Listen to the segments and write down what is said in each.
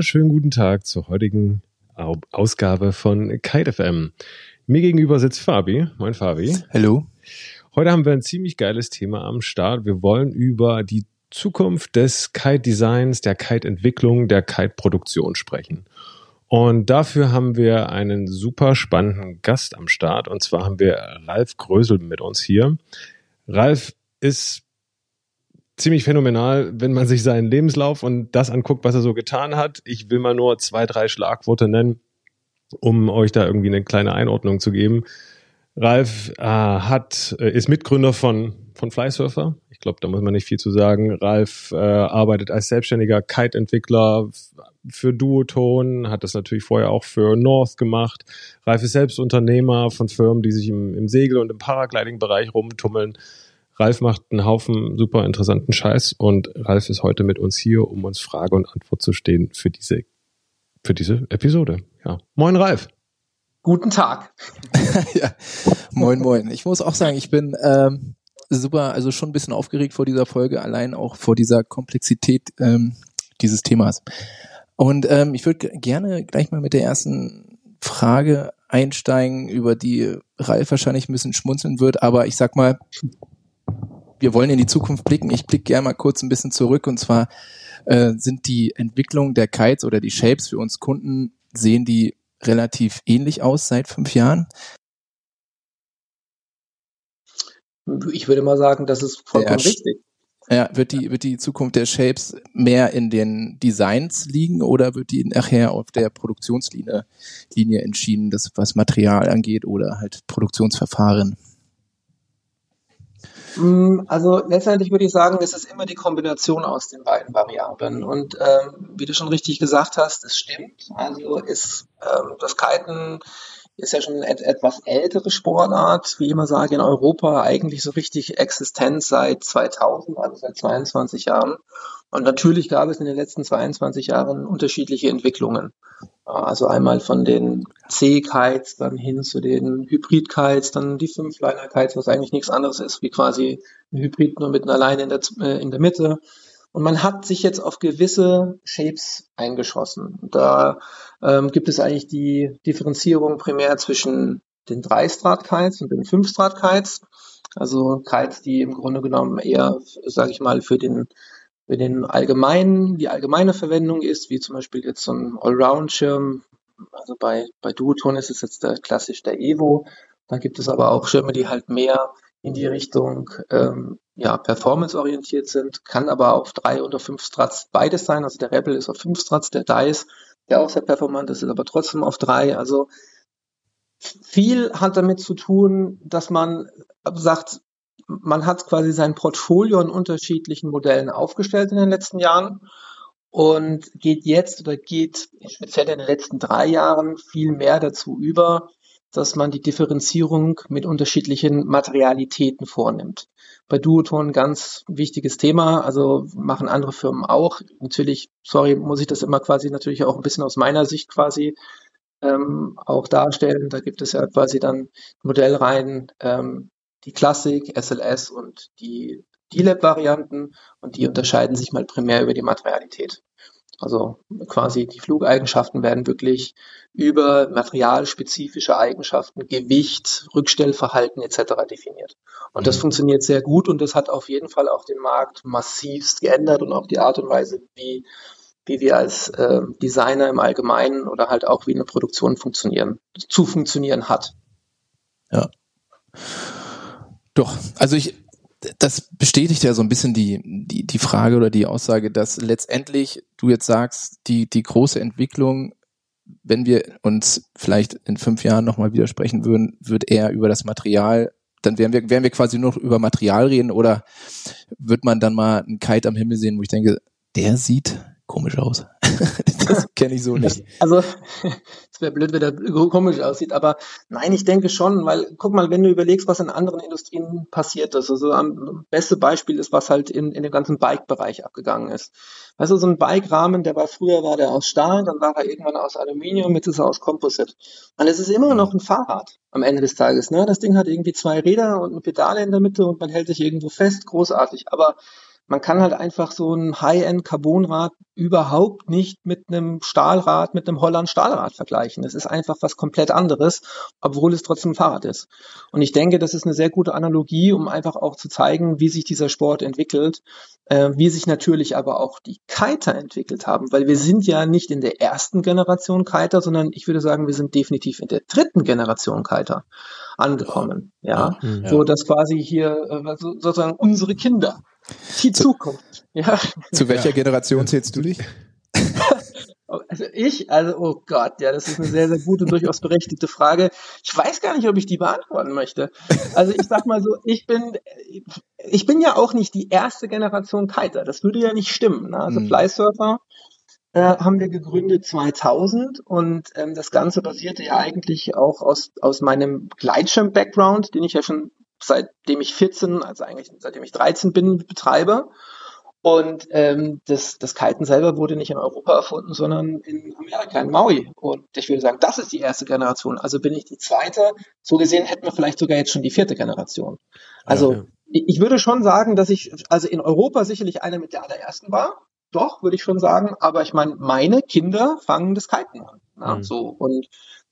Wunderschönen guten Tag zur heutigen Ausgabe von Kite FM. Mir gegenüber sitzt Fabi. Moin Fabi. Hallo. Heute haben wir ein ziemlich geiles Thema am Start. Wir wollen über die Zukunft des Kite-Designs, der Kite-Entwicklung, der Kite-Produktion sprechen. Und dafür haben wir einen super spannenden Gast am Start. Und zwar haben wir Ralf Grösel mit uns hier. Ralf ist ziemlich phänomenal, wenn man sich seinen Lebenslauf und das anguckt, was er so getan hat. Ich will mal nur zwei, drei Schlagworte nennen, um euch da irgendwie eine kleine Einordnung zu geben. Ralf äh, hat, äh, ist Mitgründer von, von Flysurfer. Ich glaube, da muss man nicht viel zu sagen. Ralf äh, arbeitet als selbstständiger Kite-Entwickler für Duoton, hat das natürlich vorher auch für North gemacht. Ralf ist selbst Unternehmer von Firmen, die sich im, im Segel- und im Paragliding-Bereich rumtummeln. Ralf macht einen Haufen super interessanten Scheiß und Ralf ist heute mit uns hier, um uns Frage und Antwort zu stehen für diese, für diese Episode. Ja. Moin Ralf. Guten Tag. ja. Moin, moin. Ich muss auch sagen, ich bin ähm, super, also schon ein bisschen aufgeregt vor dieser Folge, allein auch vor dieser Komplexität ähm, dieses Themas. Und ähm, ich würde gerne gleich mal mit der ersten Frage einsteigen, über die Ralf wahrscheinlich ein bisschen schmunzeln wird, aber ich sag mal, wir wollen in die Zukunft blicken. Ich blicke gerne mal kurz ein bisschen zurück und zwar äh, sind die Entwicklungen der Kites oder die Shapes für uns Kunden, sehen die relativ ähnlich aus seit fünf Jahren? Ich würde mal sagen, das ist vollkommen ja, richtig. Ja, wird die, wird die Zukunft der Shapes mehr in den Designs liegen oder wird die nachher auf der Produktionslinie Linie entschieden, das was Material angeht oder halt Produktionsverfahren? Mm, also letztendlich würde ich sagen, es ist immer die Kombination aus den beiden Variablen. Und ähm, wie du schon richtig gesagt hast, es stimmt. Also ist ähm, das Kiten ist ja schon eine etwas ältere Sportart, wie ich immer sage, in Europa eigentlich so richtig existent seit 2000, also seit 22 Jahren. Und natürlich gab es in den letzten 22 Jahren unterschiedliche Entwicklungen. Also einmal von den C-Kites dann hin zu den Hybrid-Kites, dann die Fünfliner-Kites, was eigentlich nichts anderes ist wie quasi ein Hybrid nur mit einer Leine in der, äh, in der Mitte. Und man hat sich jetzt auf gewisse Shapes eingeschossen. Da ähm, gibt es eigentlich die Differenzierung primär zwischen den Drei-Strat-Kites und den Fünf-Strat-Kites. Also Kites, die im Grunde genommen eher, sage ich mal, für den für den allgemeinen, die allgemeine Verwendung ist, wie zum Beispiel jetzt so ein Allround-Schirm. Also bei, bei Duoton ist es jetzt der klassisch der Evo. Dann gibt es aber auch Schirme, die halt mehr in die Richtung ähm, ja, performance-orientiert sind, kann aber auf drei oder fünf Strats beides sein. Also der Rebel ist auf fünf Strats, der Dice, der auch sehr performant ist, ist aber trotzdem auf drei. Also viel hat damit zu tun, dass man sagt, man hat quasi sein Portfolio in unterschiedlichen Modellen aufgestellt in den letzten Jahren und geht jetzt oder geht speziell in den letzten drei Jahren viel mehr dazu über, dass man die Differenzierung mit unterschiedlichen Materialitäten vornimmt. Bei Duoton ganz wichtiges Thema, also machen andere Firmen auch. Natürlich, sorry, muss ich das immer quasi natürlich auch ein bisschen aus meiner Sicht quasi ähm, auch darstellen. Da gibt es ja quasi dann Modellreihen, ähm, die Klassik, SLS und die D-Lab-Varianten und die unterscheiden sich mal primär über die Materialität. Also quasi die Flugeigenschaften werden wirklich über materialspezifische Eigenschaften, Gewicht, Rückstellverhalten etc. definiert. Und das mhm. funktioniert sehr gut und das hat auf jeden Fall auch den Markt massivst geändert und auch die Art und Weise, wie, wie wir als äh, Designer im Allgemeinen oder halt auch wie eine Produktion funktionieren, zu funktionieren hat. Ja. Doch, also ich, das bestätigt ja so ein bisschen die, die, die Frage oder die Aussage, dass letztendlich du jetzt sagst, die, die große Entwicklung, wenn wir uns vielleicht in fünf Jahren nochmal widersprechen würden, wird eher über das Material, dann werden wir, werden wir quasi nur über Material reden oder wird man dann mal einen Kite am Himmel sehen, wo ich denke, der sieht komisch aus. das kenne ich so nicht. Also, es wäre blöd, wenn der komisch aussieht, aber nein, ich denke schon, weil guck mal, wenn du überlegst, was in anderen Industrien passiert ist, also am beste Beispiel ist, was halt in, in dem ganzen Bike-Bereich abgegangen ist. Weißt du, so ein Bike-Rahmen, der war früher war der aus Stahl, dann war er irgendwann aus Aluminium, jetzt ist er aus Composite. Und es ist immer noch ein Fahrrad am Ende des Tages. Ne? Das Ding hat irgendwie zwei Räder und eine Pedale in der Mitte und man hält sich irgendwo fest, großartig. Aber man kann halt einfach so ein High-End-Carbonrad überhaupt nicht mit einem Stahlrad, mit einem Holland-Stahlrad vergleichen. Das ist einfach was komplett anderes, obwohl es trotzdem ein Fahrrad ist. Und ich denke, das ist eine sehr gute Analogie, um einfach auch zu zeigen, wie sich dieser Sport entwickelt, äh, wie sich natürlich aber auch die Kiter entwickelt haben, weil wir sind ja nicht in der ersten Generation Kiter, sondern ich würde sagen, wir sind definitiv in der dritten Generation Kiter angekommen. Ja, ja. so dass quasi hier äh, sozusagen unsere Kinder die Zukunft. Ja. Zu welcher Generation zählst du dich? Also ich, also oh Gott, ja, das ist eine sehr, sehr gute und durchaus berechtigte Frage. Ich weiß gar nicht, ob ich die beantworten möchte. Also ich sag mal so, ich bin, ich bin ja auch nicht die erste Generation Kiter. Das würde ja nicht stimmen. Ne? Also mhm. Flysurfer äh, haben wir gegründet 2000 und ähm, das Ganze basierte ja eigentlich auch aus, aus meinem Gleitschirm-Background, den ich ja schon seitdem ich 14, also eigentlich seitdem ich 13 bin, betreibe. Und ähm, das, das Kiten selber wurde nicht in Europa erfunden, sondern in Amerika, in Maui. Und ich würde sagen, das ist die erste Generation. Also bin ich die zweite. So gesehen hätten wir vielleicht sogar jetzt schon die vierte Generation. Also ja, ja. Ich, ich würde schon sagen, dass ich also in Europa sicherlich einer mit der allerersten war. Doch, würde ich schon sagen. Aber ich meine, meine Kinder fangen das Kiten an. Ja, mhm. So. Und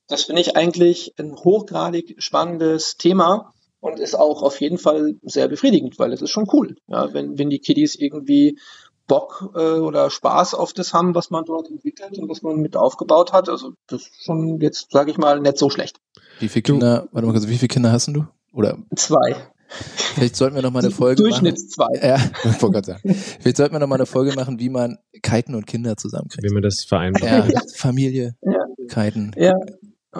das finde ich eigentlich ein hochgradig spannendes Thema und ist auch auf jeden Fall sehr befriedigend, weil es ist schon cool, ja, wenn, wenn die Kiddies irgendwie Bock äh, oder Spaß auf das haben, was man dort entwickelt und was man mit aufgebaut hat. Also das ist schon jetzt, sage ich mal, nicht so schlecht. Wie viele Kinder, du, warte mal kurz, wie viele Kinder hast du? Oder? Zwei. Vielleicht sollten wir noch mal eine Folge Durchschnitts machen. zwei. Ja, ich wollte gerade sagen. Vielleicht sollten wir noch mal eine Folge machen, wie man Kiten und Kinder zusammenkriegt. Wie man das vereinbart. Ja, Familie, ja. Kiten. Ja,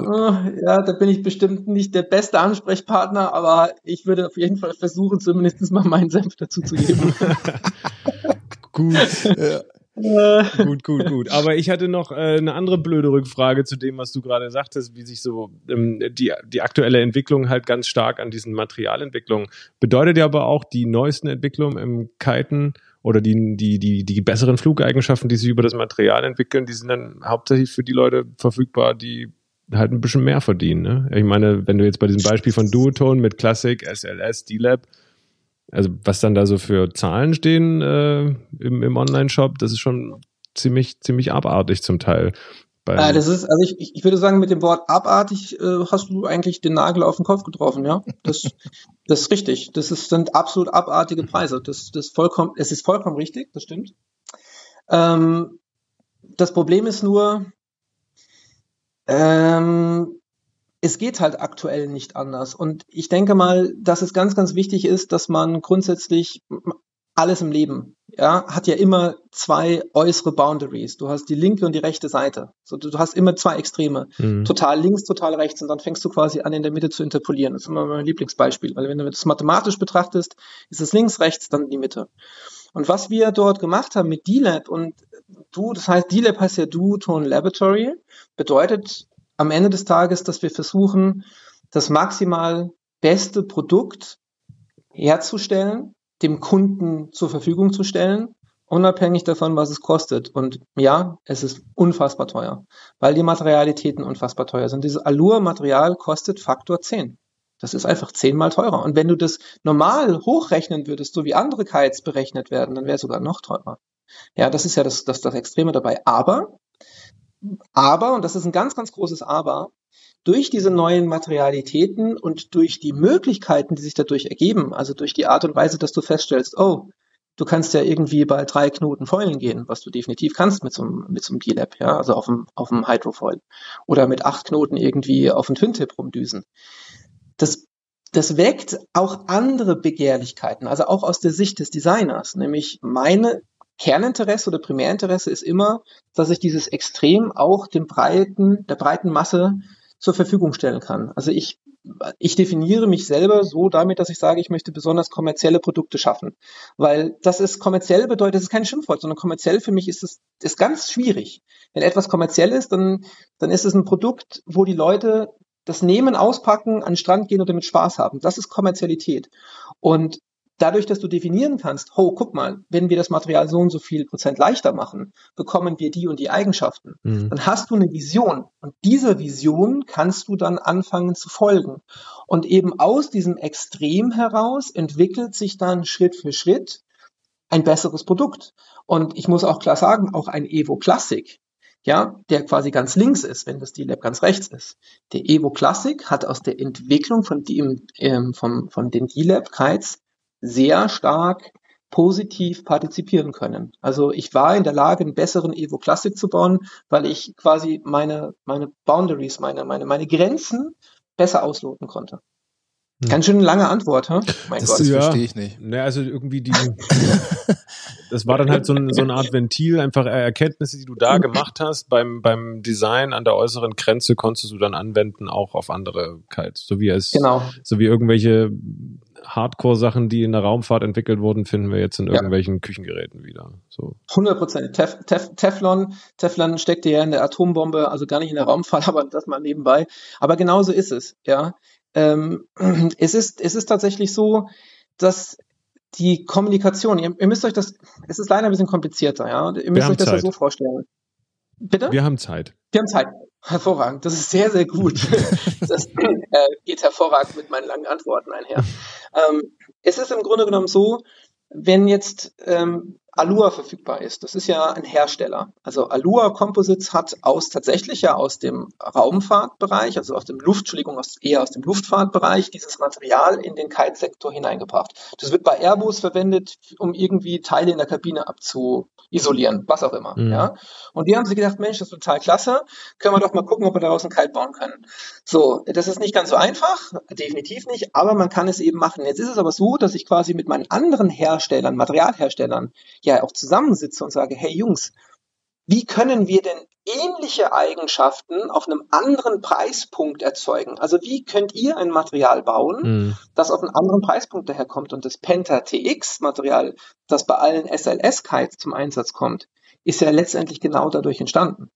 ja, da bin ich bestimmt nicht der beste Ansprechpartner, aber ich würde auf jeden Fall versuchen, zumindest mal meinen Senf dazu zu geben. gut. Ja. Äh. gut, gut, gut. Aber ich hatte noch äh, eine andere blöde Rückfrage zu dem, was du gerade sagtest, wie sich so ähm, die, die aktuelle Entwicklung halt ganz stark an diesen Materialentwicklungen. Bedeutet ja aber auch die neuesten Entwicklungen im Kiten oder die, die, die, die besseren Flugeigenschaften, die sich über das Material entwickeln, die sind dann hauptsächlich für die Leute verfügbar, die halt ein bisschen mehr verdienen. Ne? Ich meine, wenn du jetzt bei diesem Beispiel von Duotone mit Classic, SLS, D-Lab, also was dann da so für Zahlen stehen äh, im, im Online-Shop, das ist schon ziemlich, ziemlich abartig zum Teil. Ja, das ist, also ich, ich würde sagen, mit dem Wort abartig äh, hast du eigentlich den Nagel auf den Kopf getroffen, ja. Das, das ist richtig. Das ist, sind absolut abartige Preise. Das, das vollkommen, es ist vollkommen richtig, das stimmt. Ähm, das Problem ist nur, ähm, es geht halt aktuell nicht anders. Und ich denke mal, dass es ganz, ganz wichtig ist, dass man grundsätzlich alles im Leben, ja, hat ja immer zwei äußere Boundaries. Du hast die linke und die rechte Seite. So, du, hast immer zwei Extreme. Mhm. Total links, total rechts. Und dann fängst du quasi an, in der Mitte zu interpolieren. Das ist immer mein Lieblingsbeispiel. Weil wenn du das mathematisch betrachtest, ist es links, rechts, dann die Mitte. Und was wir dort gemacht haben mit D-Lab und du, das heißt, D-Lab heißt ja Duotone Laboratory, bedeutet am Ende des Tages, dass wir versuchen, das maximal beste Produkt herzustellen, dem Kunden zur Verfügung zu stellen, unabhängig davon, was es kostet. Und ja, es ist unfassbar teuer, weil die Materialitäten unfassbar teuer sind. Dieses Allure-Material kostet Faktor 10. Das ist einfach zehnmal teurer. Und wenn du das normal hochrechnen würdest, so wie andere Kites berechnet werden, dann wäre es sogar noch teurer. Ja, das ist ja das, das, das Extreme dabei. Aber, aber, und das ist ein ganz, ganz großes Aber, durch diese neuen Materialitäten und durch die Möglichkeiten, die sich dadurch ergeben, also durch die Art und Weise, dass du feststellst, oh, du kannst ja irgendwie bei drei Knoten Foilen gehen, was du definitiv kannst mit so einem, mit so einem D-Lab, ja, also auf dem, auf dem Hydrofoil. Oder mit acht Knoten irgendwie auf dem Twin-Tip rumdüsen das, das weckt auch andere Begehrlichkeiten, also auch aus der Sicht des Designers, nämlich meine Kerninteresse oder Primärinteresse ist immer, dass ich dieses Extrem auch dem breiten, der breiten Masse zur Verfügung stellen kann. Also ich, ich definiere mich selber so damit, dass ich sage, ich möchte besonders kommerzielle Produkte schaffen. Weil das ist kommerziell bedeutet, das ist kein Schimpfwort, sondern kommerziell für mich ist es ist ganz schwierig. Wenn etwas kommerziell ist, dann, dann ist es ein Produkt, wo die Leute das Nehmen, Auspacken, an den Strand gehen und damit Spaß haben. Das ist Kommerzialität. Und dadurch, dass du definieren kannst, oh, guck mal, wenn wir das Material so und so viel Prozent leichter machen, bekommen wir die und die Eigenschaften. Mhm. Dann hast du eine Vision. Und dieser Vision kannst du dann anfangen zu folgen. Und eben aus diesem Extrem heraus entwickelt sich dann Schritt für Schritt ein besseres Produkt. Und ich muss auch klar sagen, auch ein Evo Classic, ja, der quasi ganz links ist, wenn das D-Lab ganz rechts ist. Der Evo Classic hat aus der Entwicklung von, dem, ähm, vom, von den D-Lab Kites sehr stark positiv partizipieren können. Also ich war in der Lage, einen besseren Evo Classic zu bauen, weil ich quasi meine, meine Boundaries, meine, meine, meine Grenzen besser ausloten konnte. Hm. Ganz schön lange Antwort, hm? Mein das Gott. Das ja, verstehe ich nicht. Ne, also irgendwie die, das war dann halt so, ein, so eine Art Ventil, einfach Erkenntnisse, die du da gemacht hast beim, beim Design an der äußeren Grenze konntest du dann anwenden auch auf andere Kites. So wie es, genau. so wie irgendwelche Hardcore-Sachen, die in der Raumfahrt entwickelt wurden, finden wir jetzt in irgendwelchen ja. Küchengeräten wieder. So. 100 Prozent. Tef, Tef, Teflon, Teflon steckte ja in der Atombombe, also gar nicht in der Raumfahrt, aber das mal nebenbei. Aber genauso ist es, ja. Ähm, es ist, es ist tatsächlich so, dass die Kommunikation, ihr, ihr, müsst euch das, es ist leider ein bisschen komplizierter, ja. Ihr müsst euch das Zeit. ja so vorstellen. Bitte? Wir haben Zeit. Wir haben Zeit. Hervorragend. Das ist sehr, sehr gut. das äh, geht hervorragend mit meinen langen Antworten einher. Ähm, es ist im Grunde genommen so, wenn jetzt ähm, Alua verfügbar ist. Das ist ja ein Hersteller. Also Alua Composites hat aus tatsächlich ja aus dem Raumfahrtbereich, also aus dem Luft, Entschuldigung, aus, eher aus dem Luftfahrtbereich dieses Material in den Kite-Sektor hineingebracht. Das wird bei Airbus verwendet, um irgendwie Teile in der Kabine abzuisolieren, was auch immer. Mhm. Ja. Und die haben sich gedacht, Mensch, das ist total klasse. Können wir doch mal gucken, ob wir daraus einen Kite bauen können. So, das ist nicht ganz so einfach, definitiv nicht, aber man kann es eben machen. Jetzt ist es aber so, dass ich quasi mit meinen anderen Herstellern, Materialherstellern, ja auch zusammensitze und sage, hey Jungs, wie können wir denn ähnliche Eigenschaften auf einem anderen Preispunkt erzeugen? Also wie könnt ihr ein Material bauen, mhm. das auf einen anderen Preispunkt daherkommt? Und das Penta TX Material, das bei allen SLS-Kites zum Einsatz kommt, ist ja letztendlich genau dadurch entstanden.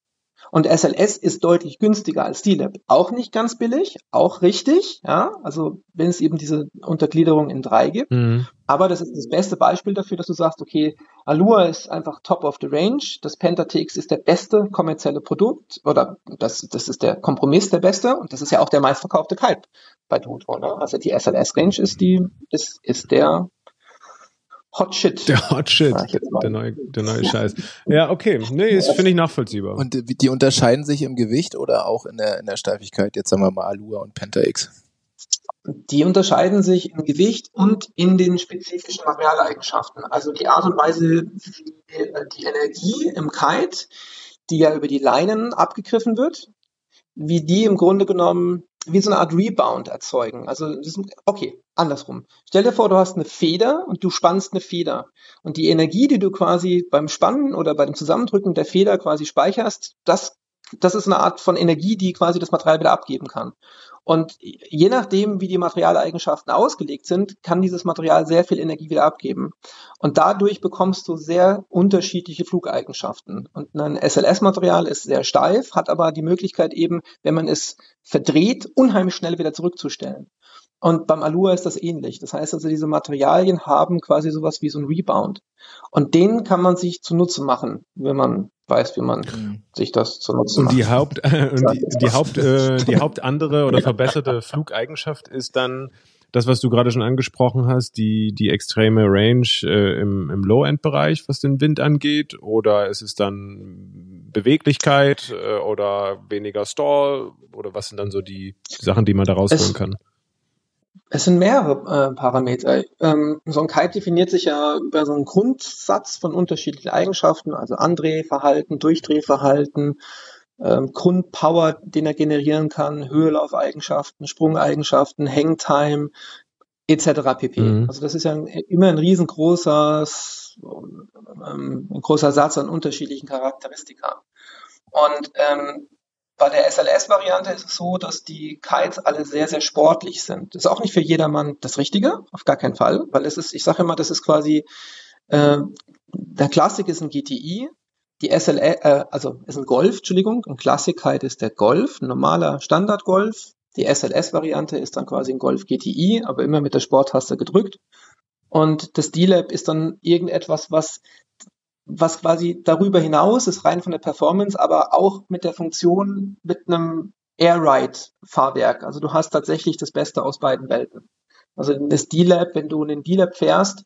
Und SLS ist deutlich günstiger als D-Lab. Auch nicht ganz billig, auch richtig, ja, also wenn es eben diese Untergliederung in drei gibt. Mhm. Aber das ist das beste Beispiel dafür, dass du sagst, okay, Allure ist einfach top of the range, das Pentatex ist der beste kommerzielle Produkt oder das, das ist der Kompromiss der beste und das ist ja auch der meistverkaufte Kite bei Dodo. Ne? Also die SLS-Range ist die, ist, ist der Hot Shit. Der Hot Shit. Der neue, der neue Scheiß. Ja, okay. Nee, das finde ich nachvollziehbar. Und die unterscheiden sich im Gewicht oder auch in der, in der Steifigkeit? Jetzt sagen wir mal Alua und Penta X. Die unterscheiden sich im Gewicht und in den spezifischen Materialeigenschaften. Also die Art und Weise, wie die Energie im Kite, die ja über die Leinen abgegriffen wird, wie die im Grunde genommen wie so eine Art Rebound erzeugen. Also das, okay, andersrum. Stell dir vor, du hast eine Feder und du spannst eine Feder. Und die Energie, die du quasi beim Spannen oder bei dem Zusammendrücken der Feder quasi speicherst, das, das ist eine Art von Energie, die quasi das Material wieder abgeben kann. Und je nachdem, wie die Materialeigenschaften ausgelegt sind, kann dieses Material sehr viel Energie wieder abgeben. Und dadurch bekommst du sehr unterschiedliche Flugeigenschaften. Und ein SLS-Material ist sehr steif, hat aber die Möglichkeit eben, wenn man es verdreht, unheimlich schnell wieder zurückzustellen. Und beim Alua ist das ähnlich. Das heißt also, diese Materialien haben quasi sowas wie so ein Rebound. Und den kann man sich zunutze machen, wenn man weiß, wie man mhm. sich das zunutze macht. Und die Haupt, äh, die, die Haupt, äh, die Haupt andere oder verbesserte Flugeigenschaft ist dann das, was du gerade schon angesprochen hast, die, die extreme Range äh, im, im Low-End-Bereich, was den Wind angeht? Oder ist es dann Beweglichkeit äh, oder weniger Stall? Oder was sind dann so die Sachen, die man da rausholen kann? Es sind mehrere äh, Parameter. Ähm, so ein Kite definiert sich ja über so einen Grundsatz von unterschiedlichen Eigenschaften, also Andrehverhalten, Durchdrehverhalten, ähm, Grundpower, den er generieren kann, Höhelaufeigenschaften, Sprungeigenschaften, Hangtime, etc. pp. Mhm. Also das ist ja ein, immer ein riesengroßes, ähm, ein großer Satz an unterschiedlichen Charakteristika. Und ähm, bei der SLS-Variante ist es so, dass die Kites alle sehr, sehr sportlich sind. Das ist auch nicht für jedermann das Richtige, auf gar keinen Fall, weil es ist, ich sage immer, das ist quasi, äh, der Klassik ist ein GTI, die SLS, äh, also ist ein Golf, Entschuldigung, ein Klassik-Kite ist der Golf, ein normaler Standard-Golf. Die SLS-Variante ist dann quasi ein Golf GTI, aber immer mit der Sporttaste gedrückt. Und das D-Lab ist dann irgendetwas, was was quasi darüber hinaus ist, rein von der Performance, aber auch mit der Funktion mit einem Air-Ride-Fahrwerk. Also du hast tatsächlich das Beste aus beiden Welten. Also das D-Lab, wenn du einen D-Lab fährst,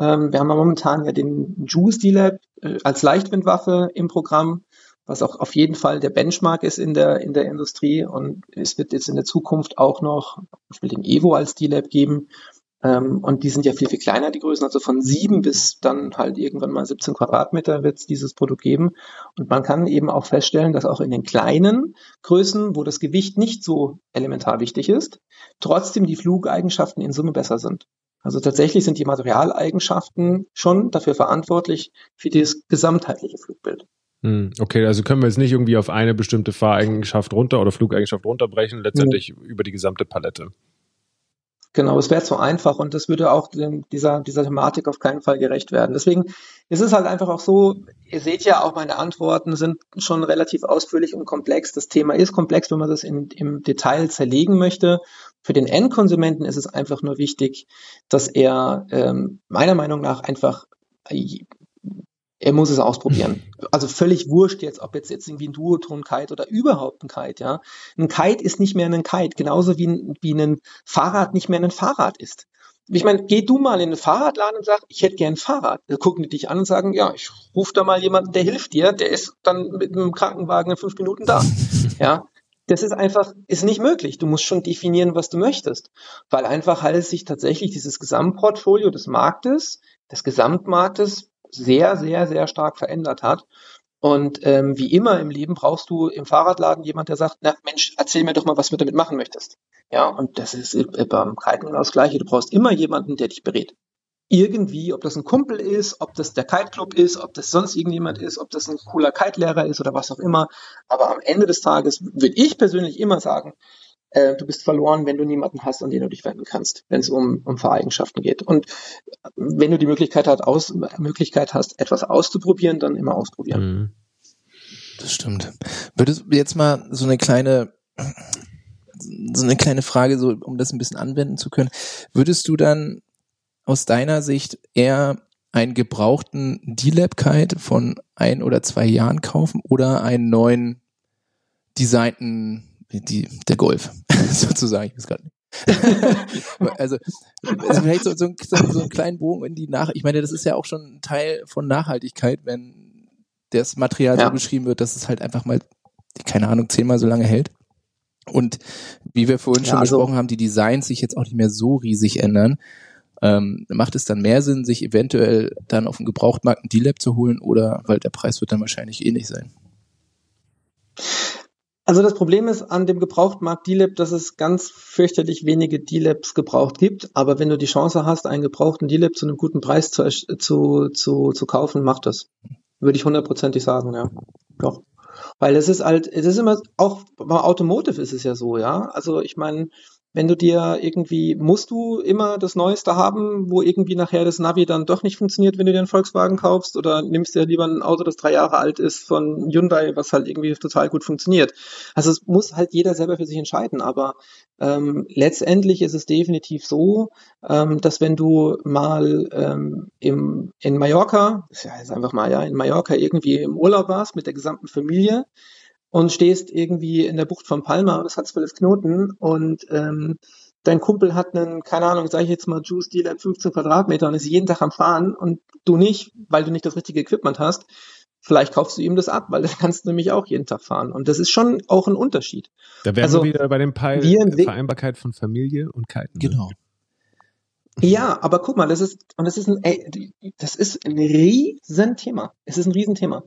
Ähm, wir haben ja momentan ja den Juice D-Lab äh, als Leichtwindwaffe im Programm, was auch auf jeden Fall der Benchmark ist in der, in der Industrie. Und es wird jetzt in der Zukunft auch noch ich will den Evo als D-Lab geben. Ähm, und die sind ja viel, viel kleiner, die Größen. Also von sieben bis dann halt irgendwann mal 17 Quadratmeter wird es dieses Produkt geben. Und man kann eben auch feststellen, dass auch in den kleinen Größen, wo das Gewicht nicht so elementar wichtig ist, trotzdem die Flugeigenschaften in Summe besser sind. Also tatsächlich sind die Materialeigenschaften schon dafür verantwortlich für das gesamtheitliche Flugbild. Hm, okay, also können wir jetzt nicht irgendwie auf eine bestimmte Fahreigenschaft runter oder Flugeigenschaft runterbrechen, letztendlich mhm. über die gesamte Palette. Genau, es wäre zu einfach und das würde auch dieser, dieser Thematik auf keinen Fall gerecht werden. Deswegen ist es halt einfach auch so, ihr seht ja auch meine Antworten sind schon relativ ausführlich und komplex. Das Thema ist komplex, wenn man das in, im Detail zerlegen möchte. Für den Endkonsumenten ist es einfach nur wichtig, dass er ähm, meiner Meinung nach einfach er muss es ausprobieren. Also völlig wurscht jetzt, ob jetzt, jetzt irgendwie ein Duoton-Kite oder überhaupt ein Kite, ja. Ein Kite ist nicht mehr ein Kite, genauso wie ein, wie ein Fahrrad nicht mehr ein Fahrrad ist. Ich meine, geh du mal in den Fahrradladen und sag, ich hätte gern ein Fahrrad. Da gucken die dich an und sagen, ja, ich rufe da mal jemanden, der hilft dir, der ist dann mit einem Krankenwagen in fünf Minuten da. Ja. Das ist einfach, ist nicht möglich. Du musst schon definieren, was du möchtest. Weil einfach halt sich tatsächlich dieses Gesamtportfolio des Marktes, des Gesamtmarktes sehr, sehr, sehr stark verändert hat. Und ähm, wie immer im Leben brauchst du im Fahrradladen jemand, der sagt, na Mensch, erzähl mir doch mal, was du damit machen möchtest. Ja, und das ist beim Kiten genau das Gleiche. Du brauchst immer jemanden, der dich berät. Irgendwie, ob das ein Kumpel ist, ob das der Kite Club ist, ob das sonst irgendjemand ist, ob das ein cooler Kite-Lehrer ist oder was auch immer. Aber am Ende des Tages würde ich persönlich immer sagen, äh, du bist verloren, wenn du niemanden hast, an den du dich wenden kannst, wenn es um, um Fahreigenschaften geht. Und wenn du die Möglichkeit, hat, aus, Möglichkeit hast, etwas auszuprobieren, dann immer ausprobieren. Mhm. Das stimmt. Würdest du jetzt mal so eine kleine so eine kleine Frage, so um das ein bisschen anwenden zu können. Würdest du dann aus deiner Sicht eher einen gebrauchten D-Lab-Kite von ein oder zwei Jahren kaufen oder einen neuen designten die, der Golf, sozusagen. Ich weiß gerade nicht. also, also vielleicht so, so, so einen kleinen Bogen in die Nach. Ich meine, das ist ja auch schon ein Teil von Nachhaltigkeit, wenn das Material ja. so beschrieben wird, dass es halt einfach mal, keine Ahnung, zehnmal so lange hält. Und wie wir vorhin ja, schon also, besprochen haben, die Designs sich jetzt auch nicht mehr so riesig ändern. Ähm, macht es dann mehr Sinn, sich eventuell dann auf dem Gebrauchtmarkt ein D-Lab zu holen oder weil der Preis wird dann wahrscheinlich ähnlich sein? Also das Problem ist an dem Gebrauchtmarkt D-Lab, dass es ganz fürchterlich wenige D-Labs gebraucht gibt. Aber wenn du die Chance hast, einen gebrauchten D-Lab zu einem guten Preis zu, zu, zu, zu kaufen, mach das. Würde ich hundertprozentig sagen, ja. Doch. Weil es ist halt, es ist immer, auch bei Automotive ist es ja so, ja. Also ich meine, wenn du dir irgendwie, musst du immer das Neueste haben, wo irgendwie nachher das Navi dann doch nicht funktioniert, wenn du dir einen Volkswagen kaufst, oder nimmst dir lieber ein Auto, das drei Jahre alt ist von Hyundai, was halt irgendwie total gut funktioniert. Also es muss halt jeder selber für sich entscheiden, aber ähm, letztendlich ist es definitiv so, ähm, dass wenn du mal ähm, im, in Mallorca, ja jetzt einfach mal ja, in Mallorca irgendwie im Urlaub warst mit der gesamten Familie, und stehst irgendwie in der Bucht von Palma und es hat zwölf Knoten und ähm, dein Kumpel hat einen, keine Ahnung, sage ich jetzt mal, Juice Dealer 15 Quadratmeter und ist jeden Tag am Fahren und du nicht, weil du nicht das richtige Equipment hast, vielleicht kaufst du ihm das ab, weil dann kannst du nämlich auch jeden Tag fahren. Und das ist schon auch ein Unterschied. Da wären also, wir wieder bei dem Peil Vereinbarkeit von Familie und Kiten. Ne? Ja, aber guck mal, das ist, und das ist ein, ey, das ist ein Riesenthema. Es ist ein Riesenthema.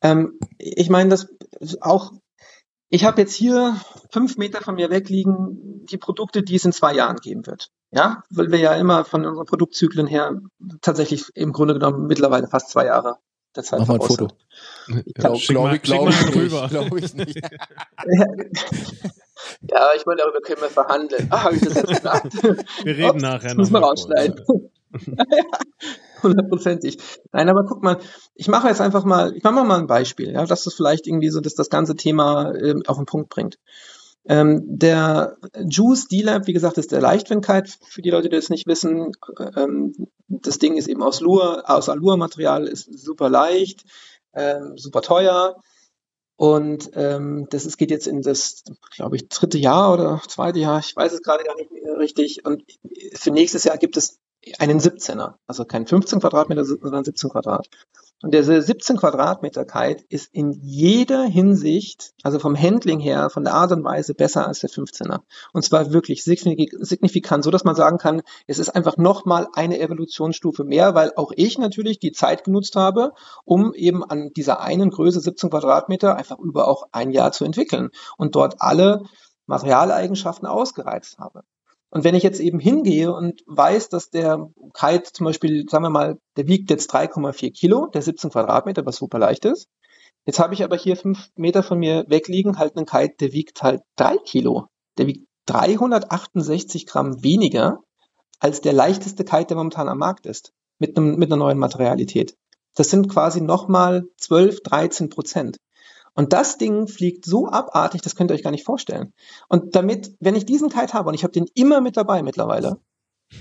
Ähm, ich meine, das auch, ich habe jetzt hier fünf Meter von mir weg liegen die Produkte, die es in zwei Jahren geben wird. Ja, weil wir ja immer von unseren Produktzyklen her tatsächlich im Grunde genommen mittlerweile fast zwei Jahre der Zeit Mach mal ein Foto. Ich glaube glaub, glaub, glaub, glaub ich nicht. Ja, ich meine, darüber können wir verhandeln. Ah, habe ich das jetzt gesagt? Wir reden Ups, nachher. Das müssen wir rausschneiden. Hundertprozentig. Nein, aber guck mal, ich mache jetzt einfach mal, ich mache mal ein Beispiel, ja, dass das vielleicht irgendwie so, dass das ganze Thema ähm, auf den Punkt bringt. Ähm, der Juice D-Lab, wie gesagt, ist der Leichtwindkeit, für die Leute, die das nicht wissen. Ähm, das Ding ist eben aus Lur, aus Allur-Material, ist super leicht, ähm, super teuer und ähm, das ist, geht jetzt in das, glaube ich, dritte Jahr oder zweite Jahr, ich weiß es gerade gar nicht mehr richtig. Und für nächstes Jahr gibt es einen 17er, also kein 15 Quadratmeter, sondern 17 Quadrat. Und der 17 Quadratmeter Kite ist in jeder Hinsicht, also vom Handling her, von der Art und Weise besser als der 15er. Und zwar wirklich signifikant, so dass man sagen kann, es ist einfach nochmal eine Evolutionsstufe mehr, weil auch ich natürlich die Zeit genutzt habe, um eben an dieser einen Größe 17 Quadratmeter einfach über auch ein Jahr zu entwickeln und dort alle Materialeigenschaften ausgereizt habe. Und wenn ich jetzt eben hingehe und weiß, dass der Kite zum Beispiel, sagen wir mal, der wiegt jetzt 3,4 Kilo, der 17 Quadratmeter, was super leicht ist. Jetzt habe ich aber hier fünf Meter von mir wegliegen halt einen Kite, der wiegt halt drei Kilo. Der wiegt 368 Gramm weniger als der leichteste Kite, der momentan am Markt ist. Mit, einem, mit einer neuen Materialität. Das sind quasi nochmal 12, 13 Prozent. Und das Ding fliegt so abartig, das könnt ihr euch gar nicht vorstellen. Und damit, wenn ich diesen Kite habe und ich habe den immer mit dabei mittlerweile,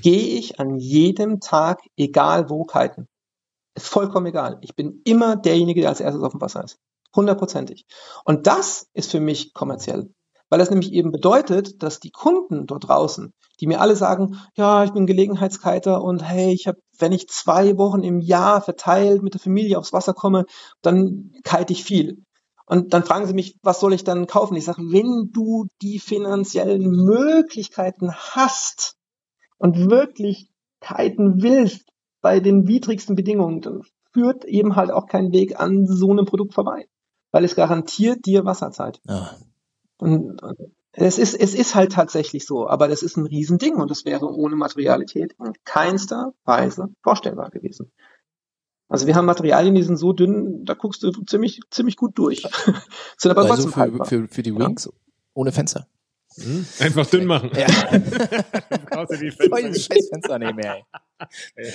gehe ich an jedem Tag, egal wo, kiten. Ist vollkommen egal. Ich bin immer derjenige, der als erstes auf dem Wasser ist. Hundertprozentig. Und das ist für mich kommerziell. Weil das nämlich eben bedeutet, dass die Kunden dort draußen, die mir alle sagen, ja, ich bin Gelegenheitskiter und hey, ich habe, wenn ich zwei Wochen im Jahr verteilt mit der Familie aufs Wasser komme, dann kite ich viel. Und dann fragen sie mich, was soll ich dann kaufen? Ich sage, wenn du die finanziellen Möglichkeiten hast und wirklich kiten willst bei den widrigsten Bedingungen, dann führt eben halt auch kein Weg an so einem Produkt vorbei. Weil es garantiert dir Wasserzeit. Ja. Und es ist, es ist halt tatsächlich so, aber das ist ein Riesending und das wäre ohne Materialität in keinster Weise vorstellbar gewesen. Also wir haben Materialien, die sind so dünn, da guckst du ziemlich, ziemlich gut durch. sind aber also für, für, für die Wings ja. ohne Fenster. Hm? Einfach dünn machen. Ja. du die Fenster. scheiß Fenster nehmen, ey.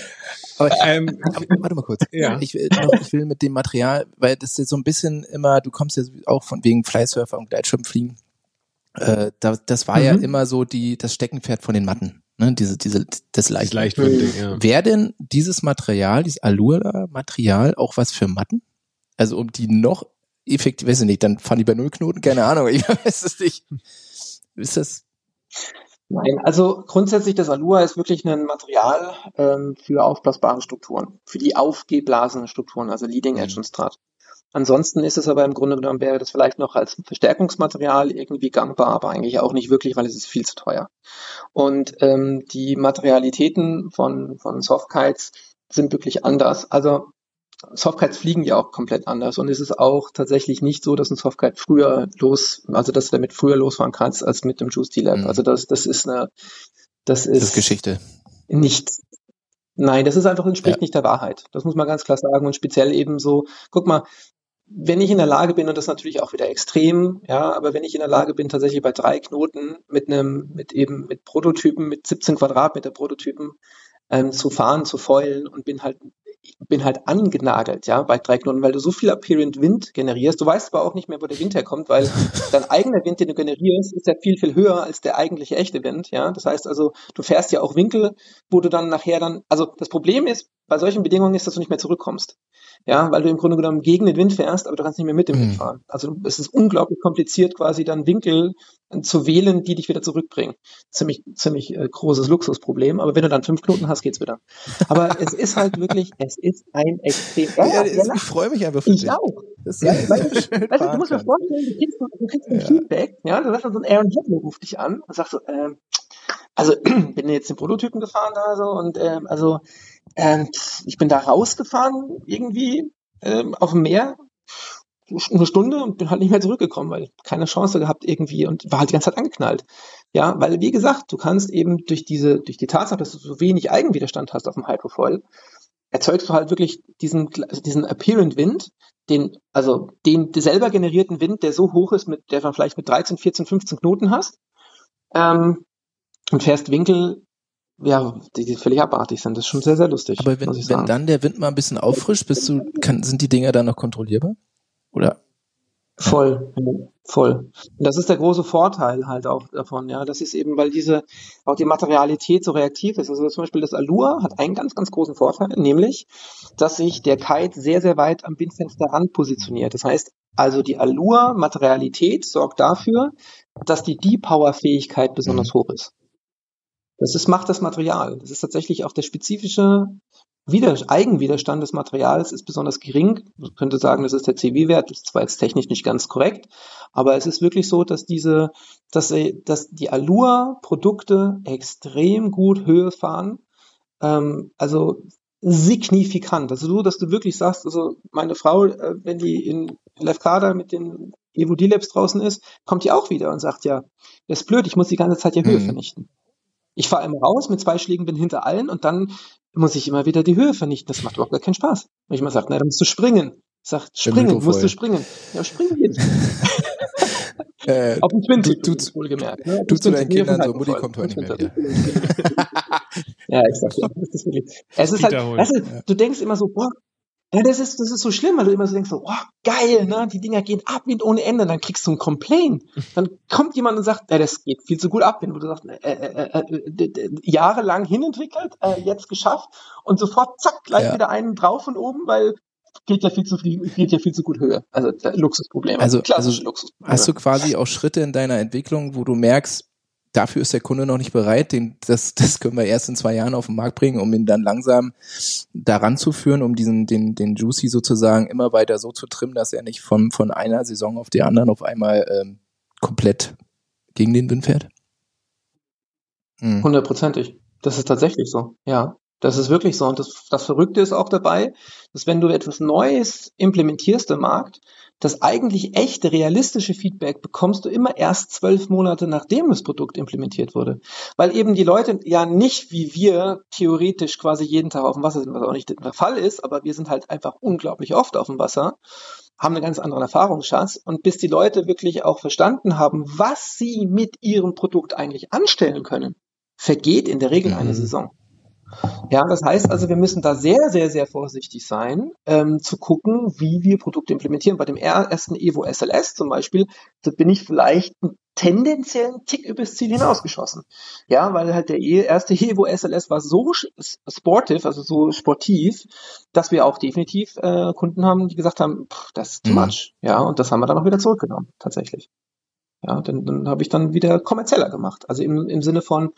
Aber, ähm, aber, warte mal kurz. Ja. Ich, will noch, ich will mit dem Material, weil das ist so ein bisschen immer, du kommst ja auch von wegen Flysurfer und Gleitschirmfliegen. Äh, da, das war mhm. ja immer so die, das Steckenpferd von den Matten. Ne, diese, diese, das leicht. Leichtwindig, ja. Wäre denn dieses Material, dieses Allura-Material auch was für Matten? Also um die noch effektiv, weiß ich nicht, dann fahren die bei Nullknoten, keine Ahnung, ich weiß es nicht. Ist das? Nein, also grundsätzlich das Alua ist wirklich ein Material ähm, für aufblasbare Strukturen, für die aufgeblasenen Strukturen, also Leading Edge mhm. und Strat. Ansonsten ist es aber im Grunde genommen, wäre das vielleicht noch als Verstärkungsmaterial irgendwie gangbar, aber eigentlich auch nicht wirklich, weil es ist viel zu teuer. Und ähm, die Materialitäten von, von Softkites sind wirklich anders. Also Softkites fliegen ja auch komplett anders und es ist auch tatsächlich nicht so, dass ein Softkite früher los, also dass du damit früher losfahren kannst als mit dem Juice T-Lab. Mhm. Also das, das ist eine, das ist, das ist Geschichte. Nicht, Nein, das ist einfach entspricht ja. nicht der Wahrheit. Das muss man ganz klar sagen und speziell eben so, guck mal, wenn ich in der Lage bin, und das ist natürlich auch wieder extrem, ja, aber wenn ich in der Lage bin, tatsächlich bei drei Knoten mit einem, mit eben mit Prototypen, mit 17 Quadratmeter Prototypen ähm, zu fahren, zu foilen und bin halt bin halt angenagelt, ja, bei drei Knoten, weil du so viel Apparent Wind generierst. Du weißt aber auch nicht mehr, wo der Wind herkommt, weil dein eigener Wind, den du generierst, ist ja viel, viel höher als der eigentliche echte Wind, ja. Das heißt also, du fährst ja auch Winkel, wo du dann nachher dann, also das Problem ist, bei solchen Bedingungen ist, dass du nicht mehr zurückkommst ja, weil du im Grunde genommen gegen den Wind fährst, aber du kannst nicht mehr mit dem Wind mhm. fahren. Also es ist unglaublich kompliziert, quasi dann Winkel zu wählen, die dich wieder zurückbringen. Ziemlich, ziemlich äh, großes Luxusproblem, aber wenn du dann fünf Knoten hast, geht's wieder. Aber es ist halt wirklich, es ist ein extrem. Ja, ja, ja, ich freue mich einfach für ich dich. auch. Das ja, weil, weißt du, du musst dir vorstellen, du kriegst, du kriegst ein Feedback, ja, du sagst dann so ein Aaron Heffler ruft dich an und sagst so, ähm, also bin jetzt den Prototypen gefahren da so und ähm, also ähm, ich bin da rausgefahren irgendwie ähm, auf dem Meer eine Stunde und bin halt nicht mehr zurückgekommen, weil keine Chance gehabt irgendwie und war halt die ganze Zeit angeknallt. Ja, weil wie gesagt, du kannst eben durch diese, durch die Tatsache, dass du so wenig Eigenwiderstand hast auf dem Hydrofoil, erzeugst du halt wirklich diesen, also diesen apparent Wind, den, also den selber generierten Wind, der so hoch ist, mit, der man vielleicht mit 13, 14, 15 Knoten hast, ähm, und fährst Winkel, ja, die, die völlig abartig sind. Das ist schon sehr, sehr lustig. Aber wenn, wenn dann der Wind mal ein bisschen auffrischt, bist du, kann, sind die Dinger dann noch kontrollierbar? Oder? Voll, voll. Und das ist der große Vorteil halt auch davon, ja. Das ist eben, weil diese, auch die Materialität so reaktiv ist. Also zum Beispiel das Allure hat einen ganz, ganz großen Vorteil, nämlich, dass sich der Kite sehr, sehr weit am Windfenster ran positioniert. Das heißt, also die Allure-Materialität sorgt dafür, dass die Depower-Fähigkeit besonders mhm. hoch ist. Das ist, macht das Material. Das ist tatsächlich auch der spezifische Wider Eigenwiderstand des Materials ist besonders gering. Man könnte sagen, das ist der CW-Wert. Das ist zwar jetzt technisch nicht ganz korrekt, aber es ist wirklich so, dass diese, dass, dass die Allure-Produkte extrem gut Höhe fahren. Ähm, also signifikant. Also so, dass du wirklich sagst, also meine Frau, äh, wenn die in Lefkada mit den Evo D-Labs draußen ist, kommt die auch wieder und sagt, ja, das ist blöd, ich muss die ganze Zeit ja Höhe mhm. vernichten. Ich fahre immer raus mit zwei Schlägen, bin hinter allen und dann muss ich immer wieder die Höhe vernichten. Das macht überhaupt gar keinen Spaß. Wenn ich mal sage, na, dann musst du springen. Sagt, springen, musst du springen. Ja, springen jetzt. äh, Auf dem Twin du, du, wohlgemerkt. Ne? Du zu deinen Kindern so, Mutti kommt heute nicht mehr ja, exakt. Ja. Das ist wirklich, es ist halt, weißt du, du denkst immer so, boah, ja, das ist, das ist so schlimm, weil du immer so denkst, so, oh, geil, ne? die Dinger gehen ab wie ohne Ende. Dann kriegst du einen Complaint. Dann kommt jemand und sagt, ja, das geht viel zu gut ab. Wo du sagst, äh, äh, äh, jahrelang hinentwickelt, äh, jetzt geschafft und sofort, zack, gleich ja. wieder einen drauf und oben, weil geht ja viel zu viel, geht ja viel zu gut Höhe. Also Luxusproblem. Also, also Luxusproblem. hast du quasi auch Schritte in deiner Entwicklung, wo du merkst, dafür ist der Kunde noch nicht bereit. Den, das, das können wir erst in zwei Jahren auf den Markt bringen, um ihn dann langsam daran zu führen, um diesen, den, den Juicy sozusagen immer weiter so zu trimmen, dass er nicht von, von einer Saison auf die anderen auf einmal ähm, komplett gegen den Wind fährt? Hm. Hundertprozentig. Das ist tatsächlich so, ja. Das ist wirklich so. Und das, das Verrückte ist auch dabei, dass wenn du etwas Neues implementierst im Markt, das eigentlich echte, realistische Feedback bekommst du immer erst zwölf Monate, nachdem das Produkt implementiert wurde. Weil eben die Leute ja nicht wie wir theoretisch quasi jeden Tag auf dem Wasser sind, was auch nicht der Fall ist, aber wir sind halt einfach unglaublich oft auf dem Wasser haben einen ganz anderen Erfahrungsschatz und bis die Leute wirklich auch verstanden haben, was sie mit ihrem Produkt eigentlich anstellen können, vergeht in der Regel eine mhm. Saison. Ja, das heißt also, wir müssen da sehr, sehr, sehr vorsichtig sein, ähm, zu gucken, wie wir Produkte implementieren. Bei dem ersten Evo SLS zum Beispiel, da bin ich vielleicht einen tendenziellen Tick übers Ziel hinausgeschossen. Ja, weil halt der e, erste Evo SLS war so sportive, also so sportiv, dass wir auch definitiv äh, Kunden haben, die gesagt haben, pff, das ist too mhm. much. Ja, und das haben wir dann auch wieder zurückgenommen, tatsächlich. Ja, dann, dann habe ich dann wieder kommerzieller gemacht. Also im, im Sinne von,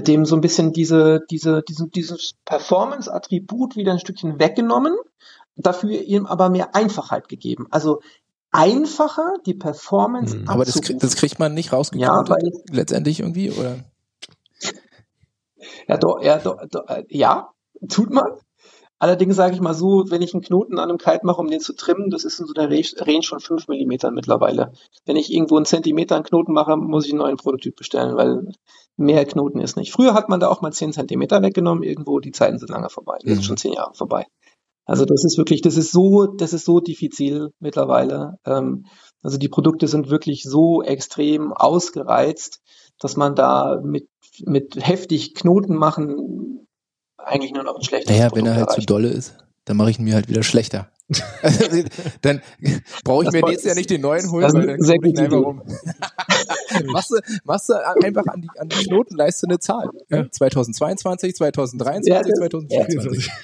dem so ein bisschen diese, diese, diesen, dieses Performance-Attribut wieder ein Stückchen weggenommen, dafür ihm aber mehr Einfachheit gegeben. Also einfacher die Performance hm, Aber das, das kriegt man nicht rausgekommen ja, weil, letztendlich irgendwie, oder? Ja, doch, ja, doch, doch, äh, ja, tut man. Allerdings sage ich mal so, wenn ich einen Knoten an einem Kite mache, um den zu trimmen, das ist in so der Range von 5 mm mittlerweile. Wenn ich irgendwo einen Zentimeter einen Knoten mache, muss ich einen neuen Prototyp bestellen, weil mehr Knoten ist nicht. Früher hat man da auch mal 10 Zentimeter weggenommen, irgendwo, die Zeiten sind lange vorbei. Das mhm. ist schon 10 Jahre vorbei. Also das ist wirklich, das ist so, das ist so diffizil mittlerweile. Ähm, also die Produkte sind wirklich so extrem ausgereizt, dass man da mit, mit heftig Knoten machen eigentlich nur noch ein schlechtes Naja, Produkt wenn er halt zu dolle ist, dann mache ich ihn mir halt wieder schlechter. dann brauche ich das mir jetzt ja nicht den neuen holen, weil dann sehr ich einfach rum. machst, du, machst du einfach an die, an die Knotenleiste eine Zahl. Ja. 2022, 2023, ja, 2024.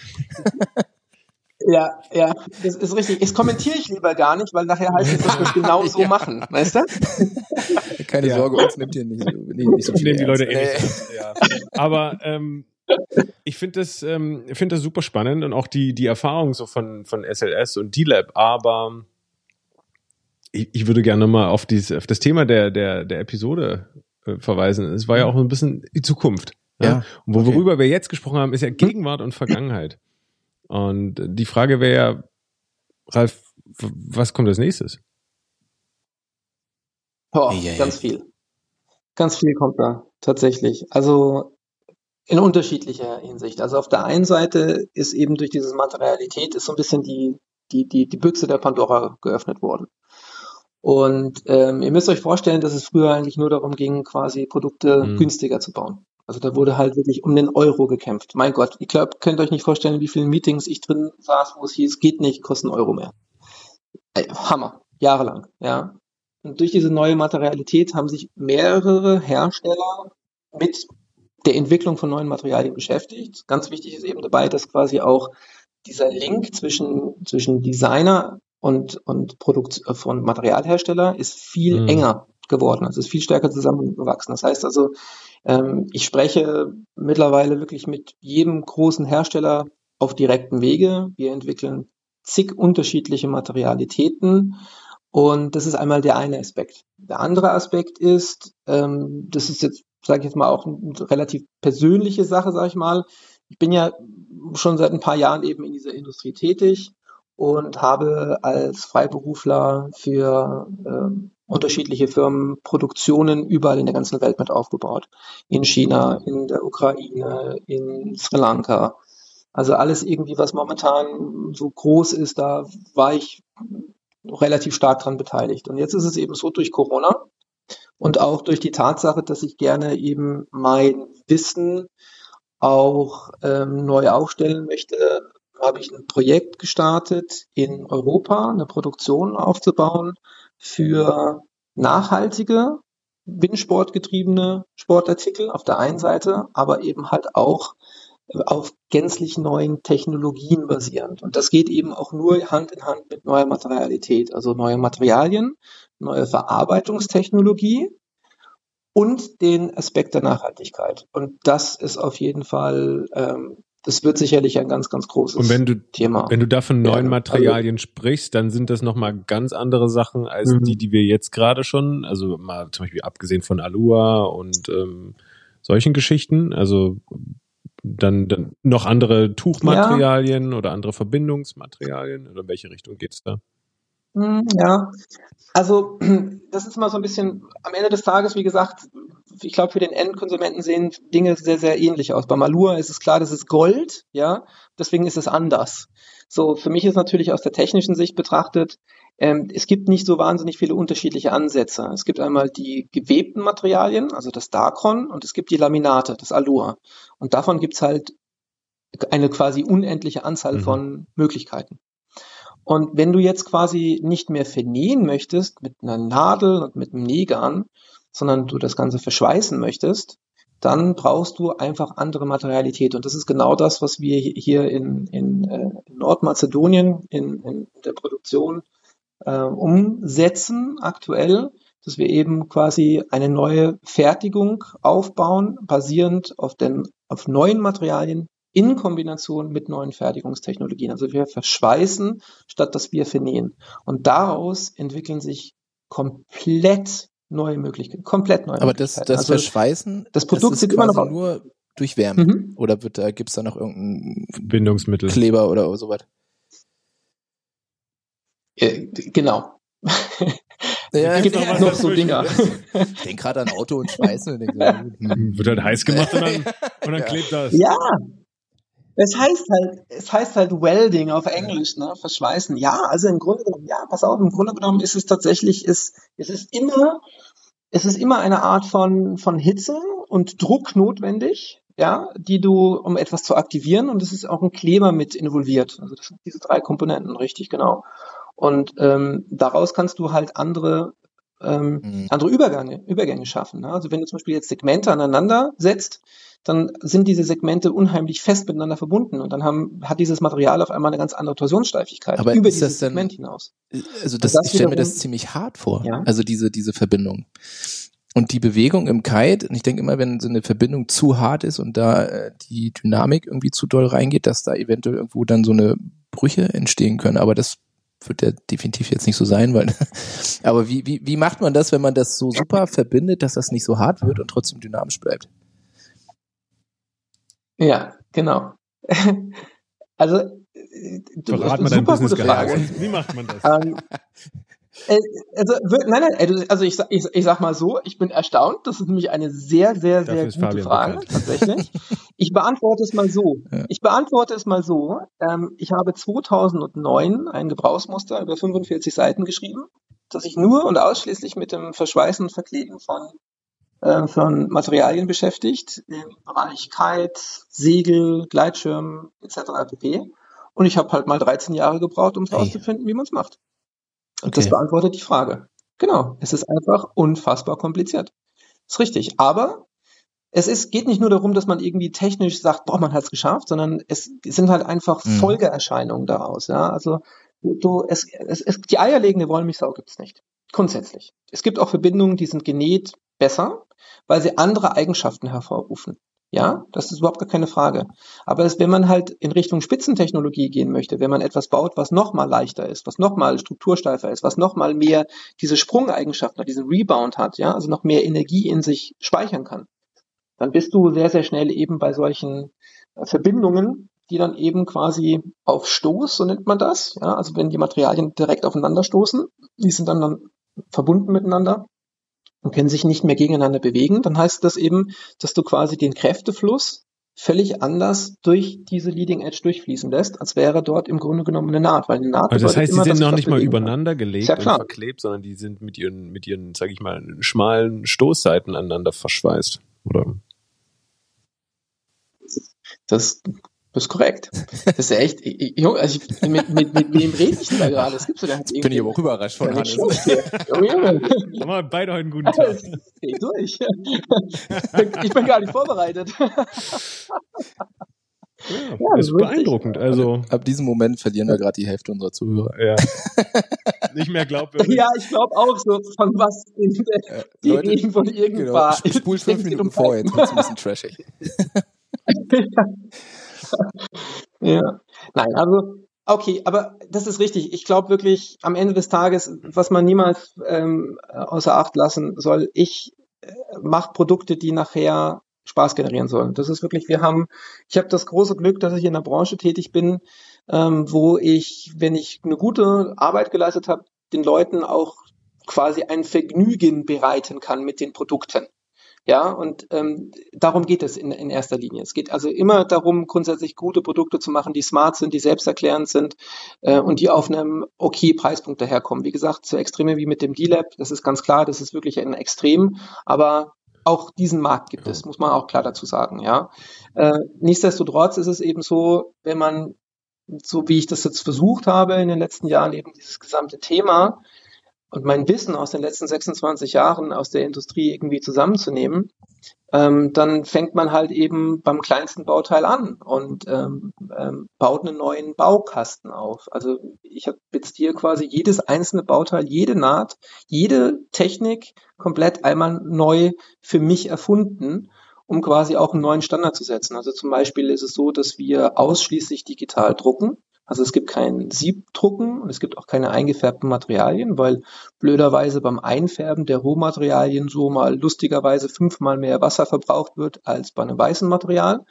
Ja, ja, das ist richtig. Das kommentiere ich lieber gar nicht, weil nachher heißt es, dass wir es genau so ja. machen, weißt du? Keine ja. Sorge, uns nimmt hier nicht, nicht, nicht so viel. Nehmen die Leute eh nicht. Ja. Aber ähm, ich finde das, ähm, find das super spannend und auch die, die Erfahrung so von, von SLS und D-Lab, aber ich, ich würde gerne mal auf, dieses, auf das Thema der, der, der Episode äh, verweisen. Es war ja auch ein bisschen die Zukunft. Ja. ja und worüber okay. wir jetzt gesprochen haben, ist ja Gegenwart und Vergangenheit. Und die Frage wäre ja, Ralf, was kommt als nächstes? Boah, ja, ganz viel. Ganz viel kommt da, tatsächlich. Also in unterschiedlicher Hinsicht. Also auf der einen Seite ist eben durch diese Materialität ist so ein bisschen die, die, die, die Büchse der Pandora geöffnet worden. Und ähm, ihr müsst euch vorstellen, dass es früher eigentlich nur darum ging, quasi Produkte mhm. günstiger zu bauen. Also da wurde halt wirklich um den Euro gekämpft. Mein Gott, ich glaube, könnt euch nicht vorstellen, wie viele Meetings ich drin saß, wo es hieß, geht nicht, kostet einen Euro mehr. Ey, Hammer, jahrelang, ja. Und durch diese neue Materialität haben sich mehrere Hersteller mit der Entwicklung von neuen Materialien beschäftigt. Ganz wichtig ist eben dabei, dass quasi auch dieser Link zwischen, zwischen Designer und, und Produkt äh, von Materialhersteller ist viel mhm. enger geworden. Also es ist viel stärker zusammengewachsen. Das heißt also, ähm, ich spreche mittlerweile wirklich mit jedem großen Hersteller auf direktem Wege. Wir entwickeln zig unterschiedliche Materialitäten. Und das ist einmal der eine Aspekt. Der andere Aspekt ist, ähm, das ist jetzt, sage ich jetzt mal, auch eine relativ persönliche Sache, sage ich mal. Ich bin ja schon seit ein paar Jahren eben in dieser Industrie tätig und habe als Freiberufler für ähm, unterschiedliche Firmen Produktionen überall in der ganzen Welt mit aufgebaut. In China, in der Ukraine, in Sri Lanka. Also alles irgendwie, was momentan so groß ist, da war ich relativ stark dran beteiligt. Und jetzt ist es eben so durch Corona und auch durch die Tatsache, dass ich gerne eben mein Wissen auch ähm, neu aufstellen möchte, habe ich ein Projekt gestartet, in Europa eine Produktion aufzubauen für nachhaltige, windsportgetriebene Sportartikel auf der einen Seite, aber eben halt auch auf gänzlich neuen Technologien basierend. Und das geht eben auch nur Hand in Hand mit neuer Materialität, also neue Materialien, neue Verarbeitungstechnologie und den Aspekt der Nachhaltigkeit. Und das ist auf jeden Fall ähm, das wird sicherlich ein ganz, ganz großes Und wenn du, Thema. Wenn du da von neuen ja, Materialien also, sprichst, dann sind das nochmal ganz andere Sachen als mhm. die, die wir jetzt gerade schon, also mal zum Beispiel abgesehen von Alua und ähm, solchen Geschichten, also dann, dann noch andere Tuchmaterialien ja. oder andere Verbindungsmaterialien oder in welche Richtung geht's da? Hm, ja, also das ist mal so ein bisschen am Ende des Tages, wie gesagt, ich glaube, für den Endkonsumenten sehen Dinge sehr, sehr ähnlich aus. Bei Malur ist es klar, das ist Gold, ja, deswegen ist es anders. So, für mich ist natürlich aus der technischen Sicht betrachtet, ähm, es gibt nicht so wahnsinnig viele unterschiedliche Ansätze. Es gibt einmal die gewebten Materialien, also das Dacron, und es gibt die Laminate, das Allur. Und davon gibt's halt eine quasi unendliche Anzahl mhm. von Möglichkeiten. Und wenn du jetzt quasi nicht mehr vernähen möchtest mit einer Nadel und mit einem Nähgarn, sondern du das Ganze verschweißen möchtest, dann brauchst du einfach andere Materialität. Und das ist genau das, was wir hier in, in, äh, in Nordmazedonien in, in der Produktion äh, umsetzen aktuell, dass wir eben quasi eine neue Fertigung aufbauen, basierend auf, den, auf neuen Materialien in Kombination mit neuen Fertigungstechnologien. Also wir verschweißen, statt dass wir vernähen. Und daraus entwickeln sich komplett neue Möglichkeiten, komplett neue Aber das, das also Verschweißen, das Produkt das ist immer noch nur durch Wärme mhm. oder wird da gibt's da noch irgendein Bindungsmittel, Kleber oder so was? Äh, genau. Ja, es gibt auch noch so Dinger. Ich denke gerade an Auto und Schweißen. Und denke, hm. Wird halt heiß gemacht und dann, und dann ja. klebt das. Ja, es heißt halt, es heißt halt Welding auf Englisch, ne? Verschweißen. Ja, also im Grunde genommen, ja, pass auf, im Grunde genommen ist es tatsächlich, ist, es ist immer, es ist immer eine Art von, von Hitze und Druck notwendig, ja, die du, um etwas zu aktivieren und es ist auch ein Kleber mit involviert. Also das sind diese drei Komponenten, richtig, genau. Und ähm, daraus kannst du halt andere ähm, mhm. andere Übergänge, Übergänge schaffen. Ne? Also wenn du zum Beispiel jetzt Segmente aneinander setzt, dann sind diese Segmente unheimlich fest miteinander verbunden und dann haben, hat dieses Material auf einmal eine ganz andere Torsionssteifigkeit Aber über dieses denn, Segment hinaus. Also das, das ich stelle mir das ziemlich hart vor, ja? also diese, diese Verbindung. Und die Bewegung im Kite, und ich denke immer, wenn so eine Verbindung zu hart ist und da äh, die Dynamik irgendwie zu doll reingeht, dass da eventuell irgendwo dann so eine Brüche entstehen können. Aber das wird ja definitiv jetzt nicht so sein, weil. aber wie, wie, wie macht man das, wenn man das so super verbindet, dass das nicht so hart wird und trotzdem dynamisch bleibt? Ja, genau. also, äh, du, Verrat mal dein Business Frage. Wie macht man das? Ähm, äh, also, nein, nein, also ich, ich, ich sag mal so, ich bin erstaunt. Das ist nämlich eine sehr, sehr, sehr gute Fabian Frage, bekannt. tatsächlich. Ich beantworte es mal so. Ja. Ich beantworte es mal so. Ähm, ich habe 2009 ein Gebrauchsmuster über 45 Seiten geschrieben, das sich nur und ausschließlich mit dem Verschweißen und Verkleben von von Materialien beschäftigt, im Bereich Kite, Segel, Gleitschirm etc. pp. Und ich habe halt mal 13 Jahre gebraucht, um herauszufinden, wie man es macht. Und okay. das beantwortet die Frage. Genau, es ist einfach unfassbar kompliziert. Ist richtig. Aber es ist, geht nicht nur darum, dass man irgendwie technisch sagt, boah, man hat es geschafft, sondern es sind halt einfach mhm. Folgeerscheinungen daraus. Ja, also du, es, es, es, die eierlegende Wollmilchsau gibt's nicht. Grundsätzlich. Es gibt auch Verbindungen, die sind genäht besser, weil sie andere Eigenschaften hervorrufen. Ja, das ist überhaupt gar keine Frage. Aber es, wenn man halt in Richtung Spitzentechnologie gehen möchte, wenn man etwas baut, was nochmal leichter ist, was nochmal struktursteifer ist, was nochmal mehr diese Sprungeigenschaften, diesen Rebound hat, ja, also noch mehr Energie in sich speichern kann, dann bist du sehr, sehr schnell eben bei solchen äh, Verbindungen, die dann eben quasi auf Stoß, so nennt man das, ja, also wenn die Materialien direkt aufeinander stoßen, die sind dann, dann verbunden miteinander, und können sich nicht mehr gegeneinander bewegen, dann heißt das eben, dass du quasi den Kräftefluss völlig anders durch diese Leading Edge durchfließen lässt, als wäre dort im Grunde genommen eine Naht, weil eine Naht also das heißt, die sind noch nicht mal übereinander gelegt ja und verklebt, sondern die sind mit ihren mit ihren, sag ich mal, schmalen Stoßseiten aneinander verschweißt, oder? Das das ist korrekt. Das ist ja echt, Junge, also ich, mit, mit, mit wem rede ich denn da gerade? Das gibt's ja Jetzt bin ich aber auch überrascht von Hannes. Junge, Junge. Haben wir beide heute einen guten Tag. Geh durch. Ich bin gar nicht vorbereitet. Ja, ja, das ist beeindruckend. Also ab diesem Moment verlieren wir gerade die Hälfte unserer Zuhörer. Ja. Nicht mehr glaubwürdig. Ja, ich glaube auch so von was in der, die Leute, reden von irgendwas. Genau, spul fünf Minuten vor, jetzt wird's ein bisschen trashig. ja. Nein, also Okay, aber das ist richtig. Ich glaube wirklich, am Ende des Tages, was man niemals ähm, außer Acht lassen soll, ich äh, mache Produkte, die nachher Spaß generieren sollen. Das ist wirklich, wir haben, ich habe das große Glück, dass ich in der Branche tätig bin, ähm, wo ich, wenn ich eine gute Arbeit geleistet habe, den Leuten auch quasi ein Vergnügen bereiten kann mit den Produkten. Ja, und ähm, darum geht es in, in erster Linie. Es geht also immer darum, grundsätzlich gute Produkte zu machen, die smart sind, die selbsterklärend sind äh, und die auf einem okay Preispunkt daherkommen. Wie gesagt, so Extreme wie mit dem D-Lab, das ist ganz klar, das ist wirklich ein Extrem, aber auch diesen Markt gibt es, muss man auch klar dazu sagen, ja. Äh, nichtsdestotrotz ist es eben so, wenn man, so wie ich das jetzt versucht habe in den letzten Jahren, eben dieses gesamte Thema und mein Wissen aus den letzten 26 Jahren aus der Industrie irgendwie zusammenzunehmen, ähm, dann fängt man halt eben beim kleinsten Bauteil an und ähm, ähm, baut einen neuen Baukasten auf. Also ich habe jetzt hier quasi jedes einzelne Bauteil, jede Naht, jede Technik komplett einmal neu für mich erfunden, um quasi auch einen neuen Standard zu setzen. Also zum Beispiel ist es so, dass wir ausschließlich digital drucken. Also es gibt kein Siebdrucken und es gibt auch keine eingefärbten Materialien, weil blöderweise beim Einfärben der Rohmaterialien so mal lustigerweise fünfmal mehr Wasser verbraucht wird als bei einem weißen Material.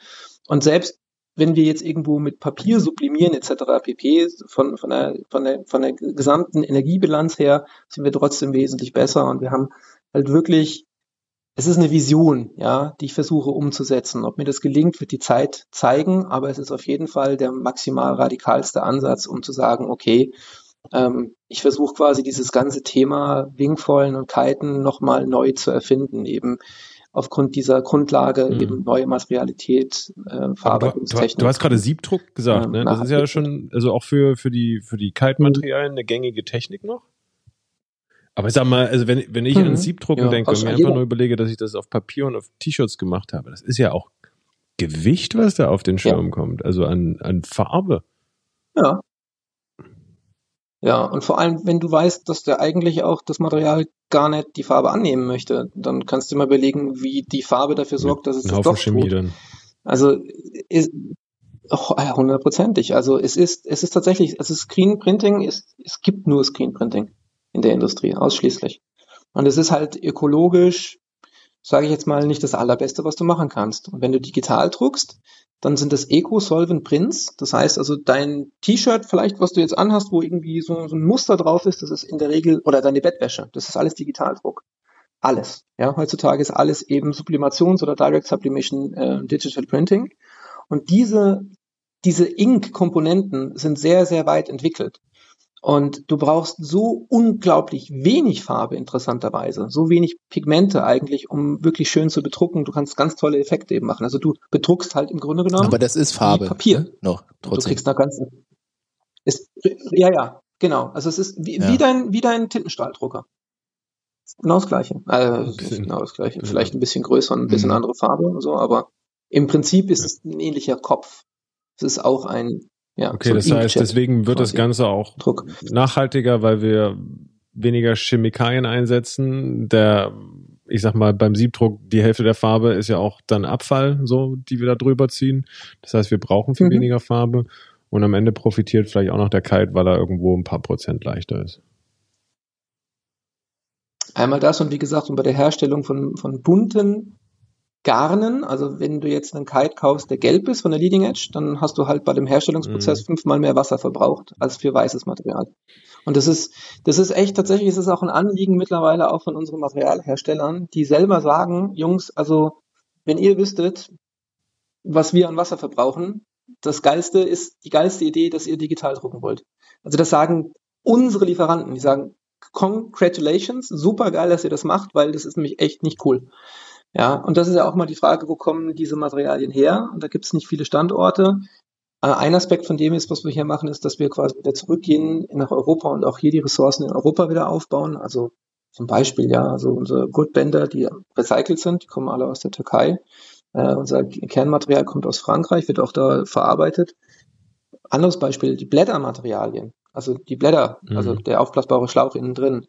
Und selbst wenn wir jetzt irgendwo mit Papier sublimieren etc. pp. Von, von, der, von, der, von der gesamten Energiebilanz her sind wir trotzdem wesentlich besser und wir haben halt wirklich es ist eine Vision, ja, die ich versuche umzusetzen. Ob mir das gelingt, wird die Zeit zeigen, aber es ist auf jeden Fall der maximal radikalste Ansatz, um zu sagen, okay, ähm, ich versuche quasi dieses ganze Thema Wingfoilen und Kiten nochmal neu zu erfinden, eben aufgrund dieser Grundlage mhm. eben neue Materialität, äh, Verarbeitungstechnik. Du, du, hast gerade Siebdruck gesagt, ähm, ne? Das ist ja schon, also auch für, für die, für die Kite-Materialien eine gängige Technik noch? Aber ich sag mal, also wenn, wenn ich mhm. an Siebdrucken ja, denke und mir einfach nur überlege, dass ich das auf Papier und auf T-Shirts gemacht habe, das ist ja auch Gewicht, was da auf den Schirm ja. kommt, also an, an Farbe. Ja. Ja, und vor allem, wenn du weißt, dass der eigentlich auch das Material gar nicht die Farbe annehmen möchte, dann kannst du mal überlegen, wie die Farbe dafür sorgt, dass es das doch Chemie tut. Dann. Also ist, hundertprozentig. Also es ist, es ist tatsächlich, also Screen Printing ist, es gibt nur Screen Printing in der Industrie, ausschließlich. Und es ist halt ökologisch, sage ich jetzt mal, nicht das allerbeste, was du machen kannst. Und wenn du digital druckst, dann sind das Eco-Solvent Prints. Das heißt also, dein T-Shirt vielleicht, was du jetzt anhast, wo irgendwie so, so, ein Muster drauf ist, das ist in der Regel, oder deine Bettwäsche, das ist alles Digitaldruck. Alles. Ja, heutzutage ist alles eben Sublimations- oder Direct Sublimation äh, Digital Printing. Und diese, diese Ink-Komponenten sind sehr, sehr weit entwickelt. Und du brauchst so unglaublich wenig Farbe, interessanterweise, so wenig Pigmente eigentlich, um wirklich schön zu bedrucken. Du kannst ganz tolle Effekte eben machen. Also du bedruckst halt im Grunde genommen. Aber das ist Farbe. Papier. Ne? Noch, trotzdem. Du kriegst nach ganzen. Ist, ja, ja, genau. Also es ist wie, ja. wie dein, wie dein Tintenstrahldrucker. Genau das Gleiche. Also, genau das Gleiche. Vielleicht ein bisschen größer und ein bisschen mhm. andere Farbe und so, aber im Prinzip ist es ein ähnlicher Kopf. Es ist auch ein ja, okay, so das heißt, deswegen wird das Ganze auch Druck. nachhaltiger, weil wir weniger Chemikalien einsetzen. Der, ich sag mal, beim Siebdruck die Hälfte der Farbe ist ja auch dann Abfall, so, die wir da drüber ziehen. Das heißt, wir brauchen viel mhm. weniger Farbe. Und am Ende profitiert vielleicht auch noch der Kite, weil er irgendwo ein paar Prozent leichter ist. Einmal das und wie gesagt, und bei der Herstellung von, von bunten Garnen, also wenn du jetzt einen Kite kaufst, der gelb ist von der Leading Edge, dann hast du halt bei dem Herstellungsprozess mhm. fünfmal mehr Wasser verbraucht als für weißes Material. Und das ist, das ist echt, tatsächlich ist es auch ein Anliegen mittlerweile auch von unseren Materialherstellern, die selber sagen, Jungs, also wenn ihr wüsstet, was wir an Wasser verbrauchen, das geilste ist, die geilste Idee, dass ihr digital drucken wollt. Also das sagen unsere Lieferanten, die sagen, congratulations, super geil, dass ihr das macht, weil das ist nämlich echt nicht cool. Ja, und das ist ja auch mal die Frage, wo kommen diese Materialien her? Und da gibt es nicht viele Standorte. Äh, ein Aspekt von dem ist, was wir hier machen, ist, dass wir quasi wieder zurückgehen nach Europa und auch hier die Ressourcen in Europa wieder aufbauen. Also zum Beispiel, ja, also unsere Gutbänder, die recycelt sind, die kommen alle aus der Türkei. Äh, unser Kernmaterial kommt aus Frankreich, wird auch da verarbeitet. Anderes Beispiel, die Blättermaterialien also die Blätter, mhm. also der aufblasbare Schlauch innen drin,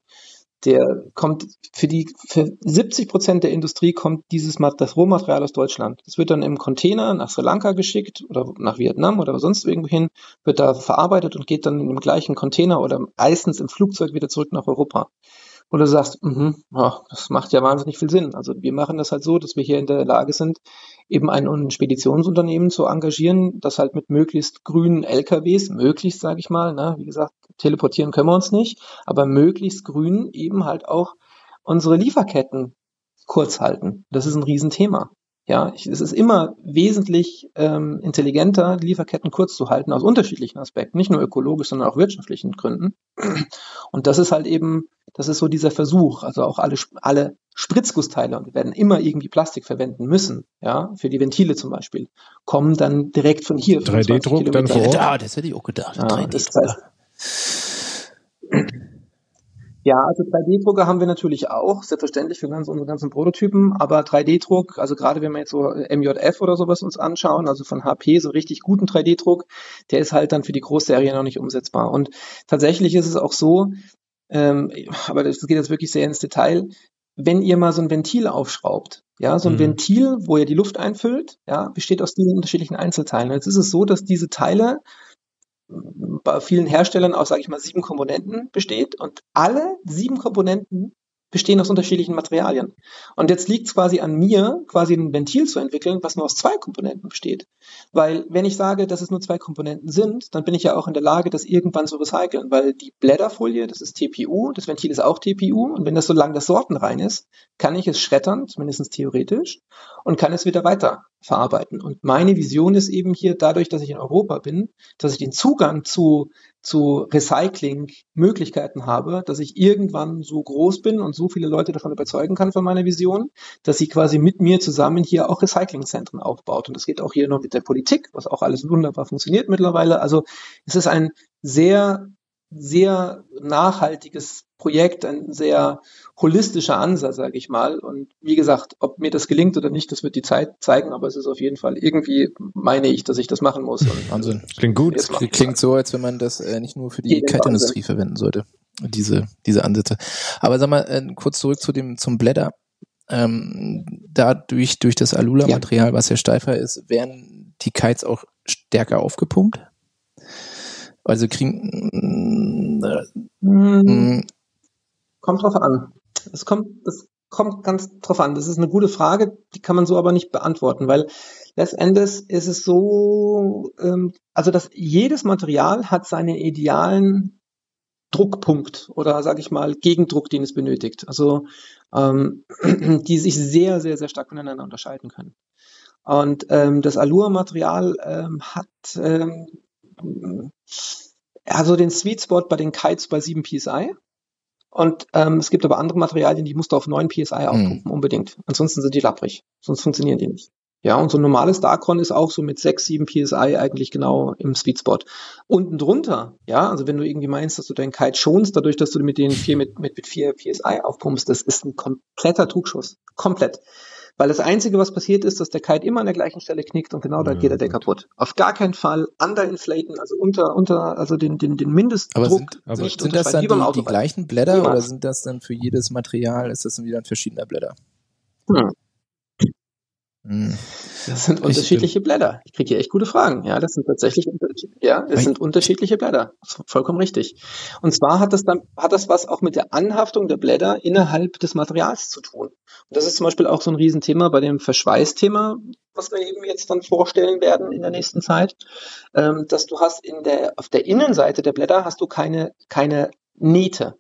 der kommt für die für 70 Prozent der Industrie kommt dieses das Rohmaterial aus Deutschland. Das wird dann im Container nach Sri Lanka geschickt oder nach Vietnam oder sonst irgendwo hin, wird da verarbeitet und geht dann in dem gleichen Container oder meistens im Flugzeug wieder zurück nach Europa wo du sagst, mh, oh, das macht ja wahnsinnig viel Sinn. Also wir machen das halt so, dass wir hier in der Lage sind, eben ein Speditionsunternehmen zu engagieren, das halt mit möglichst grünen LKWs, möglichst sage ich mal, ne, wie gesagt, teleportieren können wir uns nicht, aber möglichst grün eben halt auch unsere Lieferketten kurz halten. Das ist ein Riesenthema. Ja, es ist immer wesentlich ähm, intelligenter, Lieferketten kurz zu halten aus unterschiedlichen Aspekten, nicht nur ökologisch, sondern auch wirtschaftlichen Gründen. Und das ist halt eben, das ist so dieser Versuch, also auch alle, alle Spritzgussteile, und wir werden immer irgendwie Plastik verwenden müssen, ja, für die Ventile zum Beispiel, kommen dann direkt von hier. 3D-Druck dann vor Ort? Ja, das hätte ich auch gedacht. Ja, 3D-Druck. Das heißt, ja, also 3D-Drucker haben wir natürlich auch, selbstverständlich für ganz, unsere ganzen Prototypen, aber 3D-Druck, also gerade wenn wir jetzt so MJF oder sowas uns anschauen, also von HP, so richtig guten 3D-Druck, der ist halt dann für die Großserie noch nicht umsetzbar. Und tatsächlich ist es auch so, ähm, aber das geht jetzt wirklich sehr ins Detail, wenn ihr mal so ein Ventil aufschraubt, ja, so ein mhm. Ventil, wo ihr die Luft einfüllt, ja, besteht aus diesen unterschiedlichen Einzelteilen. Jetzt ist es so, dass diese Teile bei vielen Herstellern aus, sage ich mal, sieben Komponenten besteht und alle sieben Komponenten bestehen aus unterschiedlichen Materialien. Und jetzt liegt es quasi an mir, quasi ein Ventil zu entwickeln, was nur aus zwei Komponenten besteht. Weil wenn ich sage, dass es nur zwei Komponenten sind, dann bin ich ja auch in der Lage, das irgendwann zu recyceln, weil die Blätterfolie, das ist TPU, das Ventil ist auch TPU und wenn das so lange das sortenrein ist, kann ich es schreddern, zumindest theoretisch, und kann es wieder weiter verarbeiten. Und meine Vision ist eben hier, dadurch, dass ich in Europa bin, dass ich den Zugang zu zu Recycling-Möglichkeiten habe, dass ich irgendwann so groß bin und so viele Leute davon überzeugen kann von meiner Vision, dass sie quasi mit mir zusammen hier auch Recyclingzentren aufbaut. Und das geht auch hier noch mit der Politik, was auch alles wunderbar funktioniert mittlerweile. Also es ist ein sehr sehr nachhaltiges Projekt, ein sehr holistischer Ansatz, sage ich mal. Und wie gesagt, ob mir das gelingt oder nicht, das wird die Zeit zeigen, aber es ist auf jeden Fall irgendwie, meine ich, dass ich das machen muss. Und Wahnsinn. Klingt gut. Es klingt so, als wenn man das äh, nicht nur für die Kite-Industrie verwenden sollte, diese, diese Ansätze. Aber sag mal, äh, kurz zurück zu dem, zum Blätter. Ähm, dadurch, durch das Alula-Material, ja. was ja steifer ist, werden die Kites auch stärker aufgepumpt? Also kriegen. Äh, kommt drauf an. Es kommt, das kommt ganz drauf an. Das ist eine gute Frage, die kann man so aber nicht beantworten, weil letztendlich ist es so, ähm, also dass jedes Material hat seinen idealen Druckpunkt oder sage ich mal Gegendruck, den es benötigt. Also ähm, die sich sehr, sehr, sehr stark voneinander unterscheiden können. Und ähm, das Allure-Material ähm, hat ähm, also den Sweet Spot bei den Kites bei 7 PSI. Und ähm, es gibt aber andere Materialien, die musst du auf 9 PSI aufpumpen, mhm. unbedingt. Ansonsten sind die lapprig. Sonst funktionieren die nicht. Ja, und so ein normales Darkron ist auch so mit 6, 7 PSI eigentlich genau im Sweet Spot. Unten drunter, ja, also wenn du irgendwie meinst, dass du deinen Kite schonst, dadurch, dass du mit den 4 mit, mit, mit 4 PSI aufpumpst, das ist ein kompletter Trugschuss. Komplett. Weil das Einzige, was passiert ist, dass der Kite immer an der gleichen Stelle knickt und genau da Ja, geht er der gut. kaputt. Auf gar keinen Fall underinflaten, also unter, unter, also den, den, den Mindestdruck Aber sind, aber- nicht sind das dann die, die gleichen Blätter Niemals. oder sind das dann für jedes Material, ist das dann wieder ein verschiedener Blätter? Hm. Das sind Ich unterschiedliche Blätter. Ich kriege hier echt gute Fragen. Ja, das sind tatsächlich, ja, Weil- sind unterschiedliche Blätter. Das ist vollkommen richtig. Und zwar hat das dann, hat das was auch mit der Anhaftung der Blätter innerhalb des Materials zu tun. Und das ist zum Beispiel auch so ein Riesenthema bei dem Verschweißthema, was wir eben jetzt dann vorstellen werden in der nächsten Zeit, ähm, dass du hast in der, auf der Innenseite der Blätter hast du keine, keine Nähte.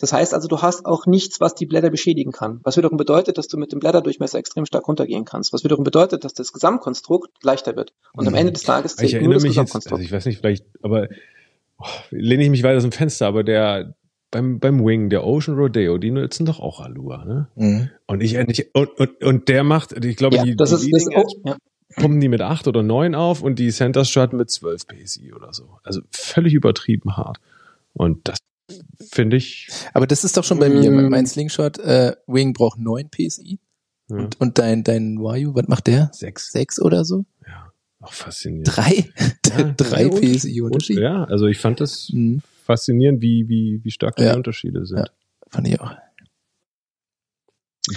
Das heißt also, du hast auch nichts, was die Blätter beschädigen kann. Was wiederum bedeutet, dass du mit dem Blätterdurchmesser extrem stark runtergehen kannst. Was wiederum bedeutet, dass das Gesamtkonstrukt leichter wird. Und am Mhm. Ende des Tages Ich zählt nur erinnere das mich jetzt, also Gesamtkonstrukt. ich weiß nicht, vielleicht, aber oh, lehne ich mich weiter aus dem Fenster, aber der beim, beim Wing, der Ocean Rodeo, die nutzen doch auch Alua, ne? Mhm. Und ich nicht, und, und, und der macht, ich glaube, ja, die, das die ist, das, Leading oh, ja. pumpen die mit 8 oder 9 auf und die Center Strut mit 12 PSI oder so. Also völlig übertrieben hart. Und das finde ich, Aber das ist doch schon bei mir. Mm. Mein Slingshot äh, Wing braucht 9 PSI ja, und, und dein, dein Wayu, was macht der? 6. 6 oder so? Ja, auch faszinierend. 3? Ja, 3 und- PSI und- Unterschied. Ja, also ich fand das Mhm. faszinierend, wie, wie, wie stark die Ja. Unterschiede sind. Ja. Fand ich auch.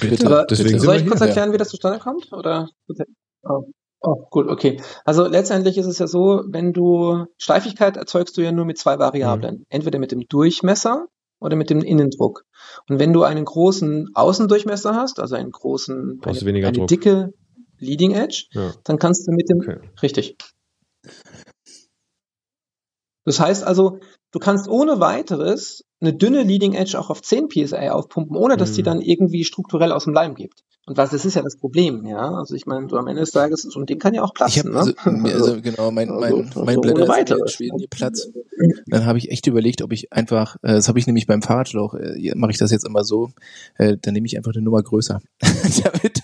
Bitte. Aber Deswegen bitte. Soll ich kurz erklären, wie das zustande kommt? Oder? Oh. Oh, gut, okay. Also letztendlich ist es ja so, wenn du Steifigkeit erzeugst du ja nur mit zwei Variablen. Mhm. Entweder mit dem Durchmesser oder mit dem Innendruck. Und wenn du einen großen Außendurchmesser hast, also einen großen, Brauchst eine, eine dicke Leading Edge, Ja, dann kannst du mit dem, okay. richtig. Das heißt also, du kannst ohne weiteres eine dünne Leading Edge auch auf 10 PSI aufpumpen, ohne dass die Mhm. dann irgendwie strukturell aus dem Leim gibt. Und was, das ist ja das Problem, ja. Also ich meine, du am Ende des Tages, so ein Ding kann ja auch Ich platzen, habe ne? also, also genau, mein, Also, mein, also mein ohne Blätter ist in. Schweden hier Platz. Dann habe ich echt überlegt, ob ich einfach, äh, das habe ich nämlich beim Fahrradschlauch, äh, mache ich das jetzt immer so, äh, dann nehme ich einfach eine Nummer größer. Damit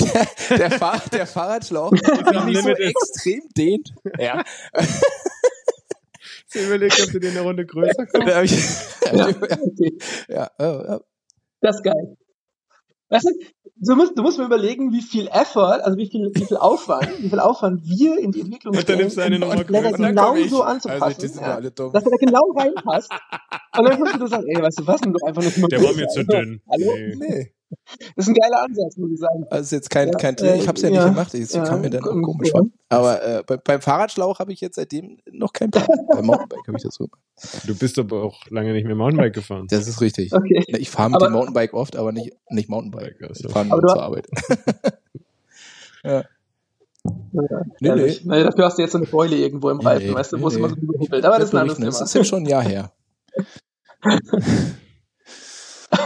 der, der, Fahr der Fahrradschlauch am nicht so extrem dehnt. Ja. Ich überlegt, ob du dir eine Runde größer ich, Ja, okay. ja, ja, ja. Das ist geil. Weißt du, du musst, du musst mir überlegen, wie viel Effort, also wie viel, wie viel Aufwand, wie viel Aufwand wir in die Entwicklung Und dann nimmst du eine um Nummer größer. Komm ich. genauso Also, anzupassen. die sind ja ja, alle dumm. dass er da genau reinpasst. Und dann musst du sagen, ey, weißt du was, nimm doch einfach nur Der war mir zu dünn. Hallo? Nee. Nee. Das ist ein geiler Ansatz, muss ich sagen. Also ist jetzt kein, Ja, kein Trick. Ich äh, habe es ja, ja, nicht gemacht. Es ja, kam mir dann auch ähm, komisch ja. vor. Aber äh, bei, beim Fahrradschlauch habe ich jetzt seitdem noch keinen Plan. beim Mountainbike habe ich das so gemacht. Du bist aber auch lange nicht mehr Mountainbike gefahren. Das ist richtig. Okay. Ich fahre mit Aber- dem Mountainbike oft, aber nicht, nicht Mountainbike. Also. Ich fahre Aber nur du zur hast- Arbeit. Ja, Nee, ehrlich. nee. Nee, dafür hast du jetzt so eine Beule irgendwo im Nee, Reifen, nee, weißt du, nee, wo es immer nee. so überhippelt. Aber das ist ein anderes Das Thema. ist jetzt schon ein Jahr her.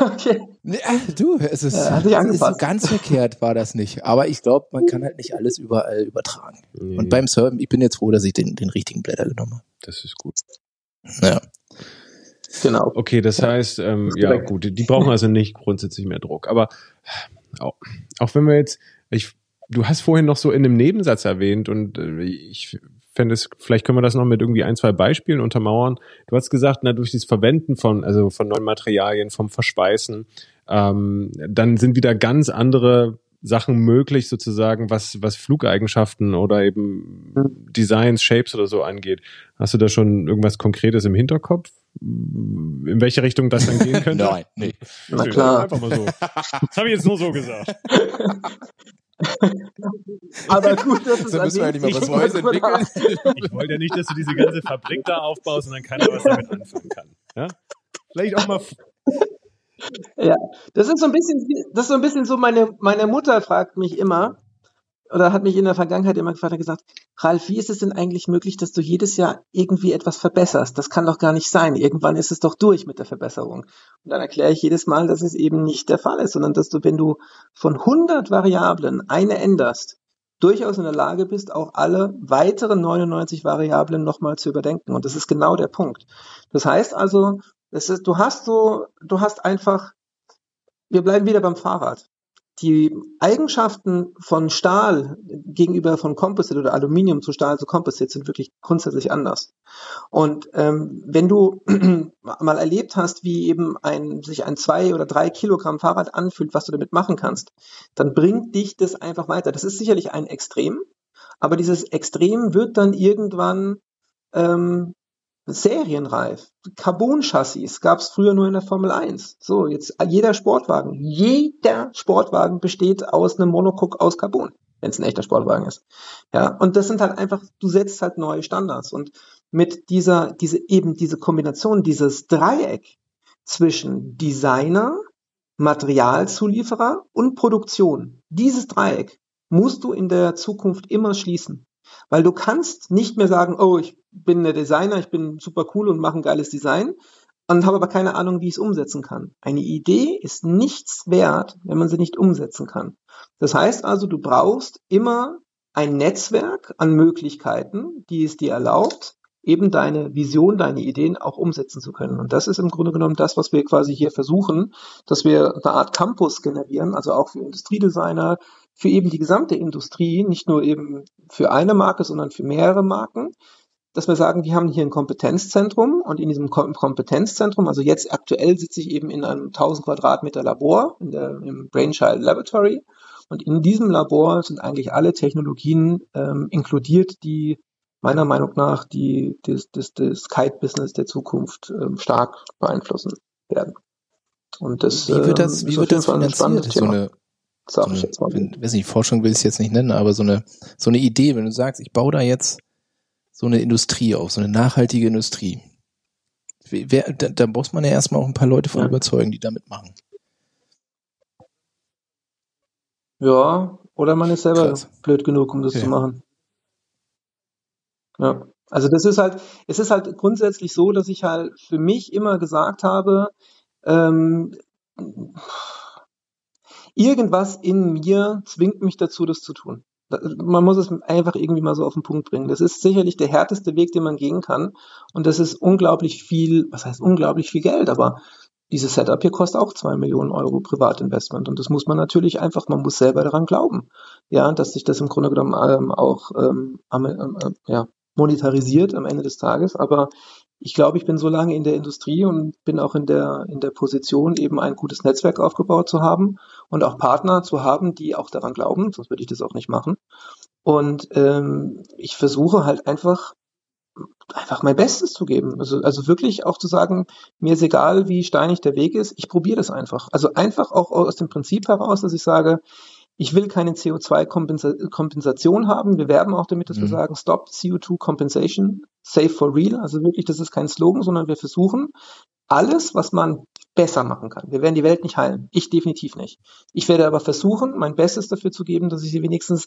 Okay. Äh, du, es ist, Ja, hat sich es ist so ganz verkehrt war das nicht. Aber ich glaube, man kann halt nicht alles überall übertragen. Nee, Und beim Surfen, ich bin jetzt froh, dass ich den, den richtigen Blätter genommen das ist gut. habe. Ja. Genau. Okay, das heißt, ähm, Ist ja gut, die brauchen also nicht grundsätzlich mehr Druck. Aber auch, auch wenn wir jetzt, ich, du hast vorhin noch so in einem Nebensatz erwähnt und äh, ich fände es, vielleicht können wir das noch mit irgendwie ein, zwei Beispielen untermauern. Du hast gesagt, na, durch das Verwenden von, also von neuen Materialien, vom Verschweißen, ähm, dann sind wieder ganz andere Sachen möglich, sozusagen, was, was Flugeigenschaften oder eben Designs, Shapes oder so angeht. Hast du da schon irgendwas Konkretes im Hinterkopf? In welche Richtung das dann gehen könnte? Nein, nee. Na klar. Einfach mal so. Das habe ich jetzt nur so gesagt. Aber gut, dass du So müssen wir ja nicht mal was Ich Neues entwickeln. Ich wollte ja nicht, dass du diese ganze Fabrik da aufbaust und dann keiner was damit anfangen kann. Ja? Vielleicht auch mal. Ja, das ist so ein bisschen, das ist so ein bisschen so, meine, meine Mutter fragt mich immer, oder hat mich in der Vergangenheit immer gefragt, hat gesagt, Ralf, wie ist es denn eigentlich möglich, dass du jedes Jahr irgendwie etwas verbesserst? Das kann doch gar nicht sein. Irgendwann ist es doch durch mit der Verbesserung. Und dann erkläre ich jedes Mal, dass es eben nicht der Fall ist, sondern dass du, wenn du von 100 Variablen eine änderst, durchaus in der Lage bist, auch alle weiteren 99 Variablen nochmal zu überdenken. Und das ist genau der Punkt. Das heißt also, ist, du hast so, du hast einfach, wir bleiben wieder beim Fahrrad. Die Eigenschaften von Stahl gegenüber von Composite oder Aluminium zu Stahl zu Composite sind wirklich grundsätzlich anders. Und ähm, wenn du mal erlebt hast, wie eben ein, sich ein zwei oder drei Kilogramm Fahrrad anfühlt, was du damit machen kannst, dann bringt dich das einfach weiter. Das ist sicherlich ein Extrem, aber dieses Extrem wird dann irgendwann ähm, serienreif. Carbon-Chassis gab es früher nur in der Formel 1. So, jetzt jeder Sportwagen, jeder Sportwagen besteht aus einem Monocoque aus Carbon, wenn es ein echter Sportwagen ist. Ja, und das sind halt einfach, du setzt halt neue Standards und mit dieser, diese eben diese Kombination, dieses Dreieck zwischen Designer, Materialzulieferer und Produktion, dieses Dreieck musst du in der Zukunft immer schließen. Weil du kannst nicht mehr sagen, oh, ich bin der Designer, ich bin super cool und mache ein geiles Design und habe aber keine Ahnung, wie ich es umsetzen kann. Eine Idee ist nichts wert, wenn man sie nicht umsetzen kann. Das heißt also, du brauchst immer ein Netzwerk an Möglichkeiten, die es dir erlaubt, eben deine Vision, deine Ideen auch umsetzen zu können. Und das ist im Grunde genommen das, was wir quasi hier versuchen, dass wir eine Art Campus generieren, also auch für Industriedesigner, für eben die gesamte Industrie, nicht nur eben für eine Marke, sondern für mehrere Marken, dass wir sagen, wir haben hier ein Kompetenzzentrum und in diesem Kompetenzzentrum, also jetzt aktuell sitze ich eben in einem 1000 Quadratmeter Labor in der, im Brainchild Laboratory und in diesem Labor sind eigentlich alle Technologien ähm, inkludiert, die meiner Meinung nach die, das, das, das Kite-Business der Zukunft ähm, stark beeinflussen werden. Und das, wie wird das, ähm, wie wird das finanziert? So eine, so ich jetzt mal. Wenn, weiß nicht, Forschung will ich es jetzt nicht nennen, aber so eine, so eine Idee, wenn du sagst, ich baue da jetzt so eine Industrie auf, so eine nachhaltige Industrie. Wer, da, da muss man ja erstmal auch ein paar Leute von ja. überzeugen, die da mitmachen. Ja, oder man ist selber Krass. blöd genug, um das ja. zu machen. Ja. Also das ist halt, es ist halt grundsätzlich so, dass ich halt für mich immer gesagt habe, ähm, irgendwas in mir zwingt mich dazu, das zu tun. Man muss es einfach irgendwie mal so auf den Punkt bringen. Das ist sicherlich der härteste Weg, den man gehen kann. Und das ist unglaublich viel, was heißt unglaublich viel Geld, aber dieses Setup hier kostet auch zwei Millionen Euro Privatinvestment. Und das muss man natürlich einfach, man muss selber daran glauben. Ja, dass sich das im Grunde genommen ähm, auch ähm, äh, ja, monetarisiert am Ende des Tages. Aber ich glaube, ich bin so lange in der Industrie und bin auch in der, in der Position, eben ein gutes Netzwerk aufgebaut zu haben und auch Partner zu haben, die auch daran glauben, sonst würde ich das auch nicht machen. Und ähm, ich versuche halt einfach, einfach mein Bestes zu geben. Also, also wirklich auch zu sagen, mir ist egal, wie steinig der Weg ist, ich probiere das einfach. Also einfach auch aus dem Prinzip heraus, dass ich sage, ich will keine CO2-Kompensation haben. Wir werben auch damit, dass mhm. wir sagen, Stop CO2 Compensation, Save for Real. Also wirklich, das ist kein Slogan, sondern wir versuchen alles, was man besser machen kann. Wir werden die Welt nicht heilen. Ich definitiv nicht. Ich werde aber versuchen, mein Bestes dafür zu geben, dass ich sie wenigstens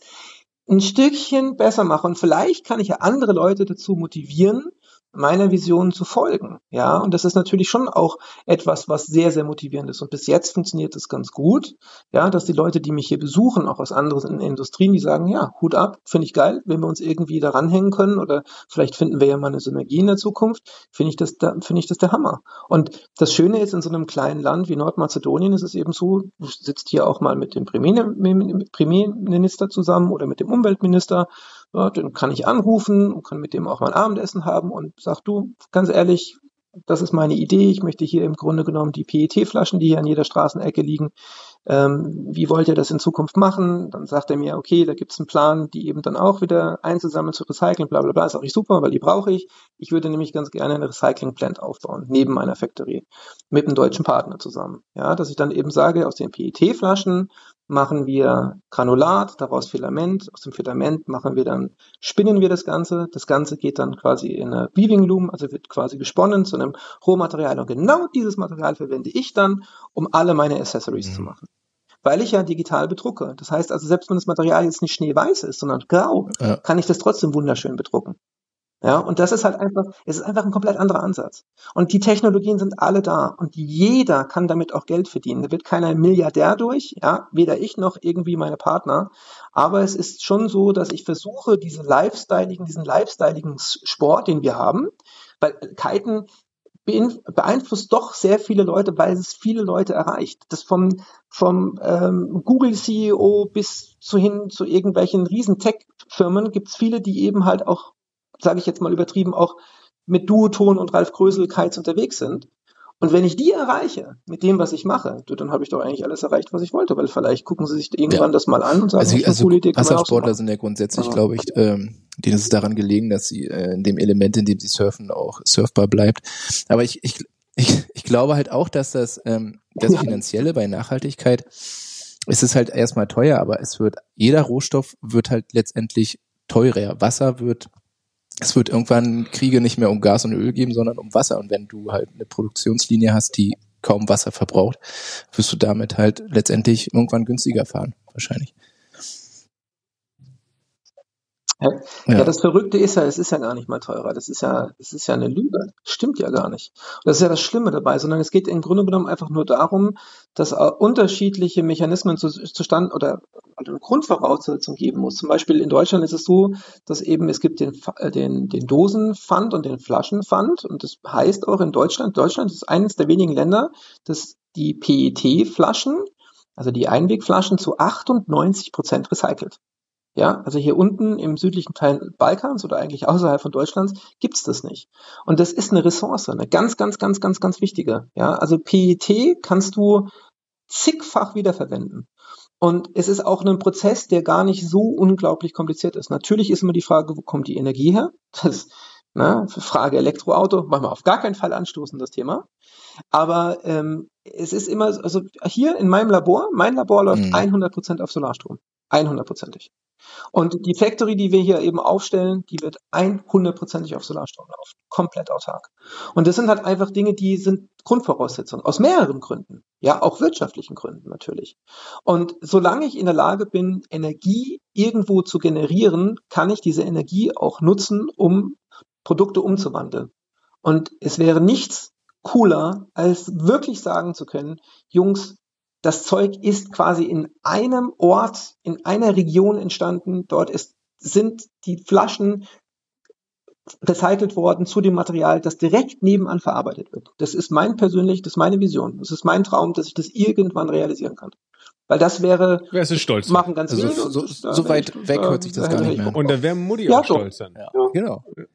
ein Stückchen besser mache. Und vielleicht kann ich ja andere Leute dazu motivieren, meiner Vision zu folgen. Ja, und das ist natürlich schon auch etwas, was sehr, sehr motivierend ist. Und bis jetzt funktioniert es ganz gut. Ja, dass die Leute, die mich hier besuchen, auch aus anderen Industrien, die sagen, ja, Hut ab, finde ich geil, wenn wir uns irgendwie daran hängen können oder vielleicht finden wir ja mal eine Synergie in der Zukunft, finde ich das, da, finde ich das der Hammer. Und das Schöne ist, in so einem kleinen Land wie Nordmazedonien ist es eben so, du sitzt hier auch mal mit dem Premierminister zusammen oder mit dem Umweltminister ja, den kann ich anrufen und kann mit dem auch mal ein Abendessen haben und sag du, ganz ehrlich, das ist meine Idee. Ich möchte hier im Grunde genommen die PET-Flaschen, die hier an jeder Straßenecke liegen, ähm, wie wollt ihr das in Zukunft machen? Dann sagt er mir, okay, da gibt es einen Plan, die eben dann auch wieder einzusammeln, zu recyceln, bla bla bla, ist auch nicht super, weil die brauche ich. Ich würde nämlich ganz gerne eine Recycling-Plant aufbauen, neben meiner Factory, mit einem deutschen Partner zusammen. Ja, dass ich dann eben sage, aus den PET-Flaschen machen wir Granulat, daraus Filament, aus dem Filament machen wir dann, spinnen wir das Ganze, das Ganze geht dann quasi in eine Weaving Loom, also wird quasi gesponnen zu einem Rohmaterial und genau dieses Material verwende ich dann, um alle meine Accessories mhm. zu machen. Weil ich ja digital bedrucke. Das heißt also, selbst wenn das Material jetzt nicht schneeweiß ist, sondern grau, ja. kann ich das trotzdem wunderschön bedrucken. Ja, und das ist halt einfach, es ist einfach ein komplett anderer Ansatz. Und die Technologien sind alle da und jeder kann damit auch Geld verdienen. Da wird keiner Milliardär durch, ja, weder ich noch irgendwie meine Partner. Aber es ist schon so, dass ich versuche, diese lifestyleigen, diesen lifestyleigen Sport, den wir haben, weil Kiten beeinflusst doch sehr viele Leute, weil es viele Leute erreicht. Das vom, vom ähm, Google-CEO bis zu hin zu irgendwelchen riesen Tech-Firmen gibt es viele, die eben halt auch, sage ich jetzt mal übertrieben, auch mit Duoton und Ralf Grösel Kites unterwegs sind. Und wenn ich die erreiche mit dem, was ich mache, dann habe ich doch eigentlich alles erreicht, was ich wollte, weil vielleicht gucken sie sich irgendwann ja. das mal an und sagen, also, also Idee, Wassersportler sind ja grundsätzlich, ja. glaube ich, ähm, denen ist es daran gelegen, dass sie äh, in dem Element, in dem sie surfen, auch surfbar bleibt. Aber ich, ich, ich, ich glaube halt auch, dass das, ähm, das Finanzielle bei Nachhaltigkeit, es ist halt erstmal teuer, aber es wird, jeder Rohstoff wird halt letztendlich teurer. Wasser wird es wird irgendwann Kriege nicht mehr um Gas und Öl geben, sondern um Wasser. Und wenn du halt eine Produktionslinie hast, die kaum Wasser verbraucht, wirst du damit halt letztendlich irgendwann günstiger fahren, wahrscheinlich. Ja, ja. das Verrückte ist ja, es ist ja gar nicht mal teurer. Das ist ja, das ist ja eine Lüge. Stimmt ja gar nicht. Und das ist ja das Schlimme dabei, sondern es geht im Grunde genommen einfach nur darum, dass unterschiedliche Mechanismen zu, zustande oder eine Grundvoraussetzung geben muss. Zum Beispiel in Deutschland ist es so, dass eben es gibt den, äh, den, den Dosenpfand und den Flaschenpfand. Und das heißt auch in Deutschland, Deutschland ist eines der wenigen Länder, dass die PET-Flaschen, also die Einwegflaschen zu 98 Prozent recycelt. Ja, also hier unten im südlichen Teil Balkans oder eigentlich außerhalb von Deutschlands gibt's das nicht. Und das ist eine Ressource, eine ganz, ganz, ganz, ganz, ganz wichtige. Ja, also PET kannst du zigfach wiederverwenden. Und es ist auch ein Prozess, der gar nicht so unglaublich kompliziert ist. Natürlich ist immer die Frage, wo kommt die Energie her? Das, ne, Frage Elektroauto, machen wir auf gar keinen Fall anstoßen, das Thema. Aber ähm, es ist immer, also hier in meinem Labor, mein Labor läuft mhm. 100% auf Solarstrom. 100%ig. Und die Factory, die wir hier eben aufstellen, die wird 100%ig auf Solarstrom laufen. Komplett autark. Und das sind halt einfach Dinge, die sind Grundvoraussetzungen. Aus mehreren Gründen. Ja, auch wirtschaftlichen Gründen natürlich. Und solange ich in der Lage bin, Energie irgendwo zu generieren, kann ich diese Energie auch nutzen, um Produkte umzuwandeln. Und es wäre nichts cooler, als wirklich sagen zu können, Jungs, das Zeug ist quasi in einem Ort, in einer Region entstanden. Dort ist, sind die Flaschen recycelt worden zu dem Material, das direkt nebenan verarbeitet wird. Das ist mein persönlich, das ist meine Vision. Das ist mein Traum, dass ich das irgendwann realisieren kann. Weil das wäre, Wärst du stolz machen ganz also wenige. So, so, so weit ich, weg hört sich das gar nicht mehr. Und da wäre Mutti ja, auch stolz dann. Ja, ja. Genau.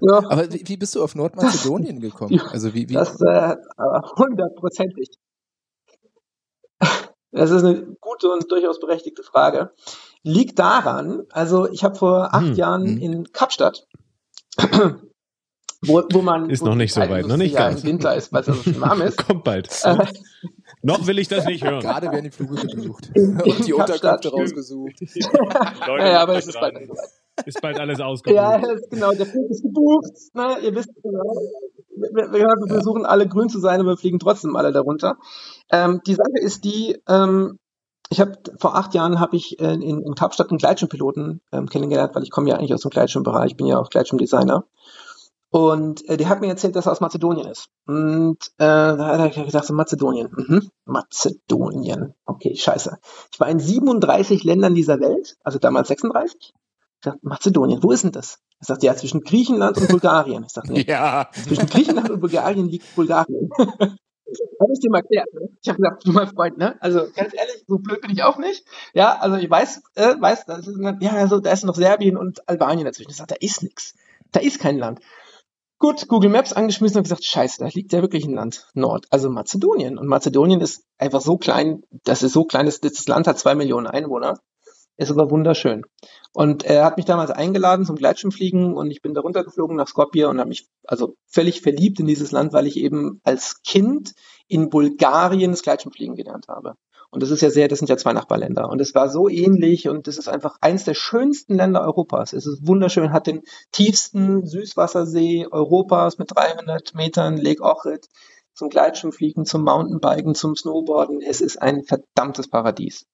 Ja. Aber wie, wie, bist du auf Nordmazedonien gekommen? Also wie, wie? Das äh, hundertprozentig. Das ist eine gute und durchaus berechtigte Frage. Liegt daran, also ich habe vor acht hm, Jahren hm. in Kapstadt, wo, wo man ist noch nicht so weit, noch nicht ganz. Im Winter ist, weil es so warm ist. Kommt bald. Äh, noch will ich das nicht hören. Gerade werden die Flüge gebucht und die Unterkünfte rausgesucht. Leute, ja, aber es ist bald nicht so weit. Ist bald alles ausgebucht. Ja, genau, der Flug ist gebucht. Ne? Ihr wisst genau. Wir, wir, versuchen alle grün zu sein, aber wir fliegen trotzdem alle darunter. Ähm, die Sache ist die, ähm, ich habe vor acht Jahren habe ich äh, in, in Kapstadt einen Gleitschirmpiloten ähm, kennengelernt, weil ich komme ja eigentlich aus dem Gleitschirmbereich, ich bin ja auch Gleitschirmdesigner. Und äh, der hat mir erzählt, dass er aus Mazedonien ist. Und äh, da hat er gesagt, so Mazedonien. Mhm. Mazedonien. Okay, scheiße. Ich war in 37 Ländern dieser Welt, also damals 36. Ich dachte, Mazedonien, wo ist denn das? Er sagt, ja, zwischen Griechenland und Bulgarien. Ich sage, nee, ja. zwischen Griechenland und Bulgarien liegt Bulgarien. Habe ich dir mal erklärt. Ne? Ich habe gesagt, du mein Freund, ne? Also ganz ehrlich, so blöd bin ich auch nicht. Ja, also ich weiß, äh, weiß, das ist, ja, also da ist noch Serbien und Albanien dazwischen. Ich sage, da ist nichts. Da ist kein Land. Gut, Google Maps angeschmissen und gesagt, scheiße, da liegt ja wirklich ein Land. Nord, also Mazedonien. Und Mazedonien ist einfach so klein, das ist so klein, das, das Land hat zwei Millionen Einwohner. Ist aber wunderschön. Und er hat mich damals eingeladen zum Gleitschirmfliegen und ich bin da runtergeflogen nach Skopje und habe mich also völlig verliebt in dieses Land, weil ich eben als Kind in Bulgarien das Gleitschirmfliegen gelernt habe. Und das ist ja sehr, das sind ja zwei Nachbarländer. Und es war so ähnlich und das ist einfach eins der schönsten Länder Europas. Es ist wunderschön, hat den tiefsten Süßwassersee Europas mit 300 Metern, Lake Ochrid, zum Gleitschirmfliegen, zum Mountainbiken, zum Snowboarden. Es ist ein verdammtes Paradies.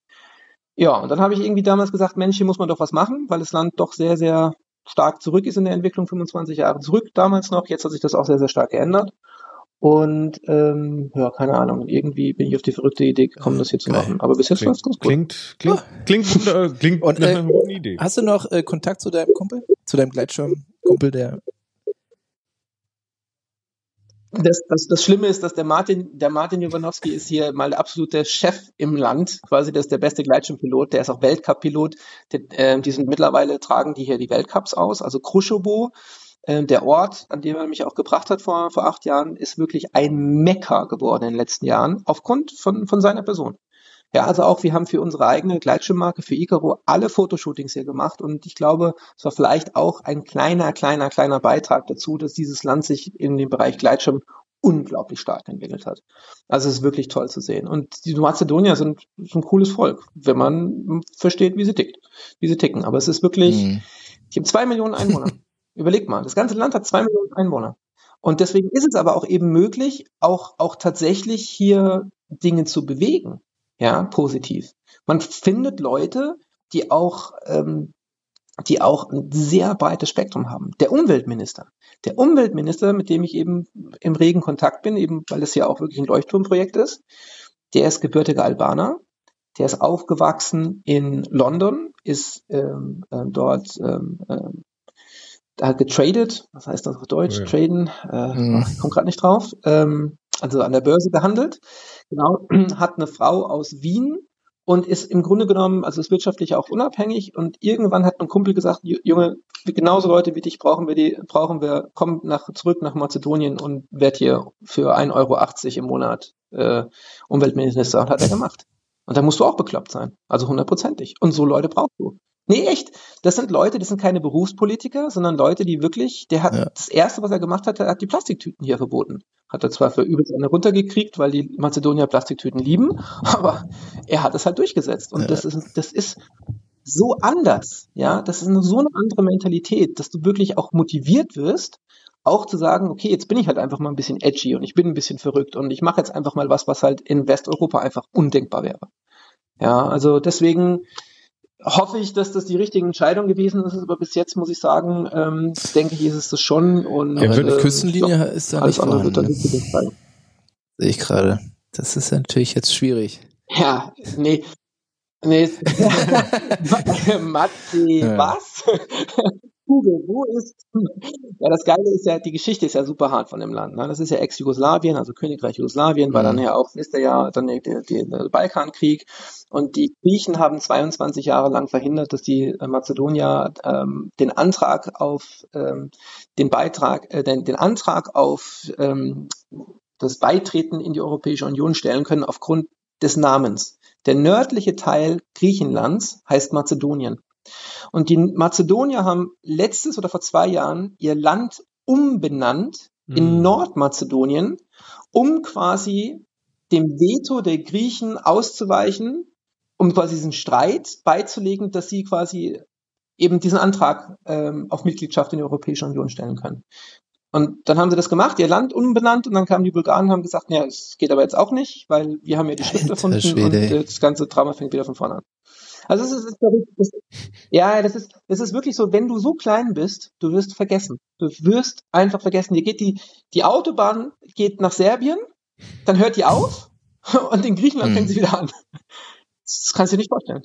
Ja, und dann habe ich irgendwie damals gesagt, Mensch, hier muss man doch was machen, weil das Land doch sehr, sehr stark zurück ist in der Entwicklung, 25 Jahre zurück damals noch. Jetzt hat sich das auch sehr, sehr stark geändert. Und ähm, ja, keine Ahnung, irgendwie bin ich auf die verrückte Idee gekommen, das hier zu machen. Aber bis jetzt läuft es ganz gut. Klingt, klingt, klingt, äh, klingt Und, äh, eine gute Idee. Hast du noch äh, Kontakt zu deinem Kumpel? Zu deinem Gleitschirmkumpel, der das, das, das Schlimme ist, dass der Martin, der Martin Jovanowski ist hier mal der absolute Chef im Land. Quasi, das ist der beste Gleitschirmpilot. Der ist auch Weltcup-Pilot. Die, äh, die sind mittlerweile tragen die hier die Weltcups aus. Also Kruschowo, äh, der Ort, an dem er mich auch gebracht hat vor, vor acht Jahren, ist wirklich ein Mecker geworden in den letzten Jahren aufgrund von, von seiner Person. Ja, also auch wir haben für unsere eigene Gleitschirmmarke, für Icaro, alle Fotoshootings hier gemacht und ich glaube, es war vielleicht auch ein kleiner, kleiner, kleiner Beitrag dazu, dass dieses Land sich in dem Bereich Gleitschirm unglaublich stark entwickelt hat. Also es ist wirklich toll zu sehen. Und die Mazedonier sind, sind ein cooles Volk, wenn man versteht, wie sie tickt, wie sie ticken. Aber es ist wirklich, mhm. die haben zwei Millionen Einwohner. Überleg mal, das ganze Land hat zwei Millionen Einwohner. Und deswegen ist es aber auch eben möglich, auch, auch tatsächlich hier Dinge zu bewegen ja, positiv. Man findet Leute, die auch, ähm, die auch ein sehr breites Spektrum haben. Der Umweltminister, der Umweltminister, mit dem ich eben im regen Kontakt bin, eben weil es ja auch wirklich ein Leuchtturmprojekt ist, der ist gebürtiger Albaner, der ist aufgewachsen in London, ist ähm, äh, dort ähm, äh, getradet, was heißt das auf Deutsch? Ja. Traden, äh, mhm. ich komme gerade nicht drauf. Ähm, also an der Börse gehandelt, genau, hat eine Frau aus Wien und ist im Grunde genommen, also ist wirtschaftlich auch unabhängig und irgendwann hat ein Kumpel gesagt, Junge, genauso Leute wie dich brauchen wir die, brauchen wir, komm nach, zurück nach Mazedonien und werd hier für 1,80 Euro im Monat äh, Umweltminister und hat er gemacht. Und da musst du auch bekloppt sein. Also hundertprozentig. Und so Leute brauchst du. Nee, echt. Das sind Leute, das sind keine Berufspolitiker, sondern Leute, die wirklich, der hat ja. das erste, was er gemacht hat, er hat die Plastiktüten hier verboten. Hat er zwar für übelst eine runtergekriegt, weil die Mazedonier Plastiktüten lieben, aber er hat es halt durchgesetzt. Und ja. das ist, das ist so anders, ja. Das ist eine, so eine andere Mentalität, dass du wirklich auch motiviert wirst, auch zu sagen, okay, jetzt bin ich halt einfach mal ein bisschen edgy und ich bin ein bisschen verrückt und ich mache jetzt einfach mal was, was halt in Westeuropa einfach undenkbar wäre. Ja, also deswegen, hoffe ich, dass das die richtige Entscheidung gewesen ist, aber bis jetzt muss ich sagen, ähm, denke ich, ist es das schon. Und, ja, äh, Küstenlinie glaub, ist da nicht vorhanden. Wird dann ne? Sehe ich gerade. Das ist natürlich jetzt schwierig. Ja, nee. Nee. Ja. was? Google, wo ist? Ja, das Geile ist ja, die Geschichte ist ja super hart von dem Land. Ne? Das ist ja Ex-Jugoslawien, also Königreich Jugoslawien, war dann mhm. ja auch, wisst ihr ja, dann der, der, der Balkankrieg. Und die Griechen haben 22 Jahre lang verhindert, dass die äh, Mazedonier ähm, den Antrag auf ähm, den Beitrag, äh, den, den Antrag auf ähm, das Beitreten in die Europäische Union stellen können aufgrund des Namens. Der nördliche Teil Griechenlands heißt Mazedonien. Und die Mazedonier haben letztes oder vor zwei Jahren ihr Land umbenannt mhm. in Nordmazedonien, um quasi dem Veto der Griechen auszuweichen, um quasi diesen Streit beizulegen, dass sie quasi eben diesen Antrag ähm, auf Mitgliedschaft in die Europäische Union stellen können. Und dann haben sie das gemacht, ihr Land umbenannt und dann kamen die Bulgaren und haben gesagt, ja, es geht aber jetzt auch nicht, weil wir haben ja die Schrift erfunden und äh, das ganze Drama fängt wieder von vorne an. Also es ist, es ist ja, das ist, das ist wirklich so, wenn du so klein bist, du wirst vergessen. Du wirst einfach vergessen. Dir geht die, die Autobahn geht nach Serbien, dann hört die auf und in Griechenland fängt sie wieder an. Das kannst du dir nicht vorstellen.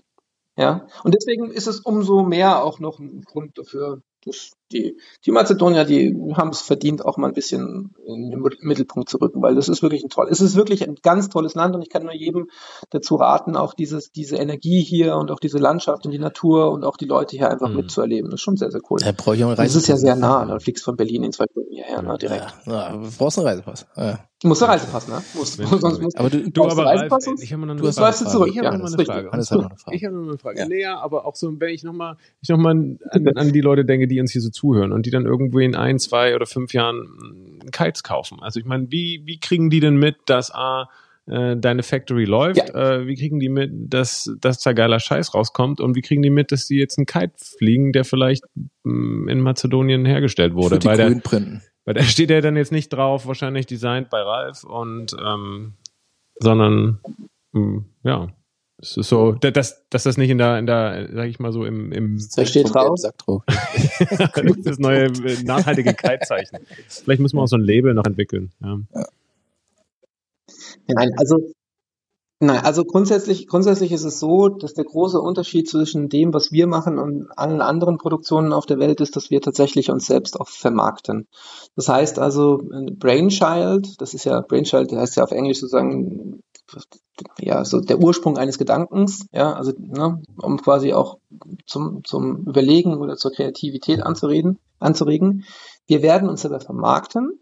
Ja. Und deswegen ist es umso mehr auch noch ein Grund dafür, das, die, die Mazedonier, die haben es verdient, auch mal ein bisschen in den Mittelpunkt zu rücken, weil das ist wirklich ein toll, es ist wirklich ein ganz tolles Land und ich kann nur jedem dazu raten, auch dieses, diese Energie hier und auch diese Landschaft und die Natur und auch die Leute hier einfach mhm. mitzuerleben. Das ist schon sehr, sehr cool. Ja, brauche ich auch Das ist ja sehr nah, du fliegst von Berlin in zwei Stunden hierher, ne, direkt. Ja, ja, brauchst einen Reisepass. Ja. Du musst einen Reisepass, ne? Musst, sonst musst, aber du, du aber Ralf, ich habe noch eine du Frage. zurück. Ich habe ja, noch eine Frage. Alles noch eine Frage. Ich habe noch eine Frage. Ja. Naja, aber auch so, wenn ich nochmal, ich noch mal an, an die Leute denke, die uns hier so zuhören und die dann irgendwo in ein, zwei oder fünf Jahren Kites kaufen. Also ich meine, wie, wie kriegen die denn mit, dass A, äh, deine Factory läuft? Ja. Äh, wie kriegen die mit, dass, dass da geiler Scheiß rauskommt? Und wie kriegen die mit, dass die jetzt einen Kite fliegen, der vielleicht mh, in Mazedonien hergestellt wurde? Für die bei der, printen. Weil da steht ja dann jetzt nicht drauf, wahrscheinlich designt bei Ralf und ähm, sondern mh, hm, ja. Es ist so, dass, dass das nicht in der, in der, sag ich mal so, im, im da steht drauf. drauf. das neue äh, nachhaltige Kite-Zeichen. Vielleicht müssen wir auch so ein Label noch entwickeln. Ja. Nein, also Nein, also grundsätzlich, grundsätzlich ist es so, dass der große Unterschied zwischen dem, was wir machen und allen anderen Produktionen auf der Welt ist, dass wir tatsächlich uns selbst auch vermarkten. Das heißt also, Brainchild, das ist ja, Brainchild heißt ja auf Englisch sozusagen, ja, so der Ursprung eines Gedankens, ja, also, ne, um quasi auch zum, zum Überlegen oder zur Kreativität anzureden, anzuregen. Wir werden uns aber vermarkten.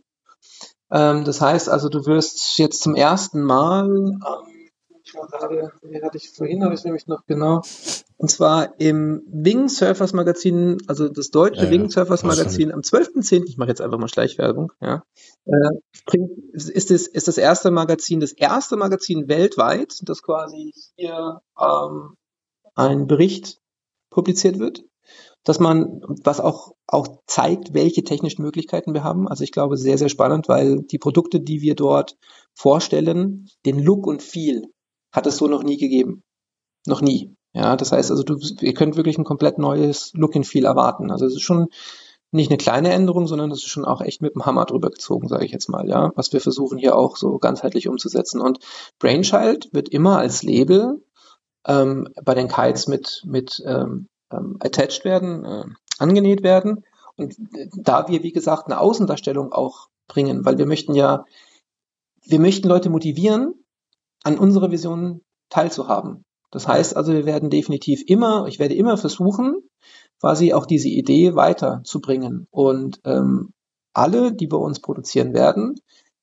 Ähm, das heißt also, du wirst jetzt zum ersten Mal, ähm, ich war gerade, wie hatte ich vorhin, habe ich nämlich noch genau, und zwar im Wing Surfers Magazin, also das deutsche ja, Wing Surfers Magazin am 12.10., ich mache jetzt einfach mal Schleichwerbung, ja, äh, ist, es, ist das erste Magazin, das erste Magazin weltweit, das quasi hier ähm, ein Bericht publiziert wird, dass man, was auch, auch zeigt, welche technischen Möglichkeiten wir haben. Also ich glaube, sehr, sehr spannend, weil die Produkte, die wir dort vorstellen, den Look und Feel hat es so noch nie gegeben. Noch nie. Ja, das heißt also, du, ihr könnt wirklich ein komplett neues Look and Feel erwarten. Also es ist schon nicht eine kleine Änderung, sondern es ist schon auch echt mit dem Hammer drüber gezogen, sage ich jetzt mal, ja, was wir versuchen hier auch so ganzheitlich umzusetzen. Und Brainchild wird immer als Label ähm, bei den Kites mit, mit ähm, ähm, attached werden, äh, angenäht werden. Und da wir, wie gesagt, eine Außendarstellung auch bringen, weil wir möchten ja, wir möchten Leute motivieren, an unserer Vision teilzuhaben. Das heißt also, wir werden definitiv immer, ich werde immer versuchen, quasi auch diese Idee weiterzubringen. Und ähm, alle, die bei uns produzieren werden,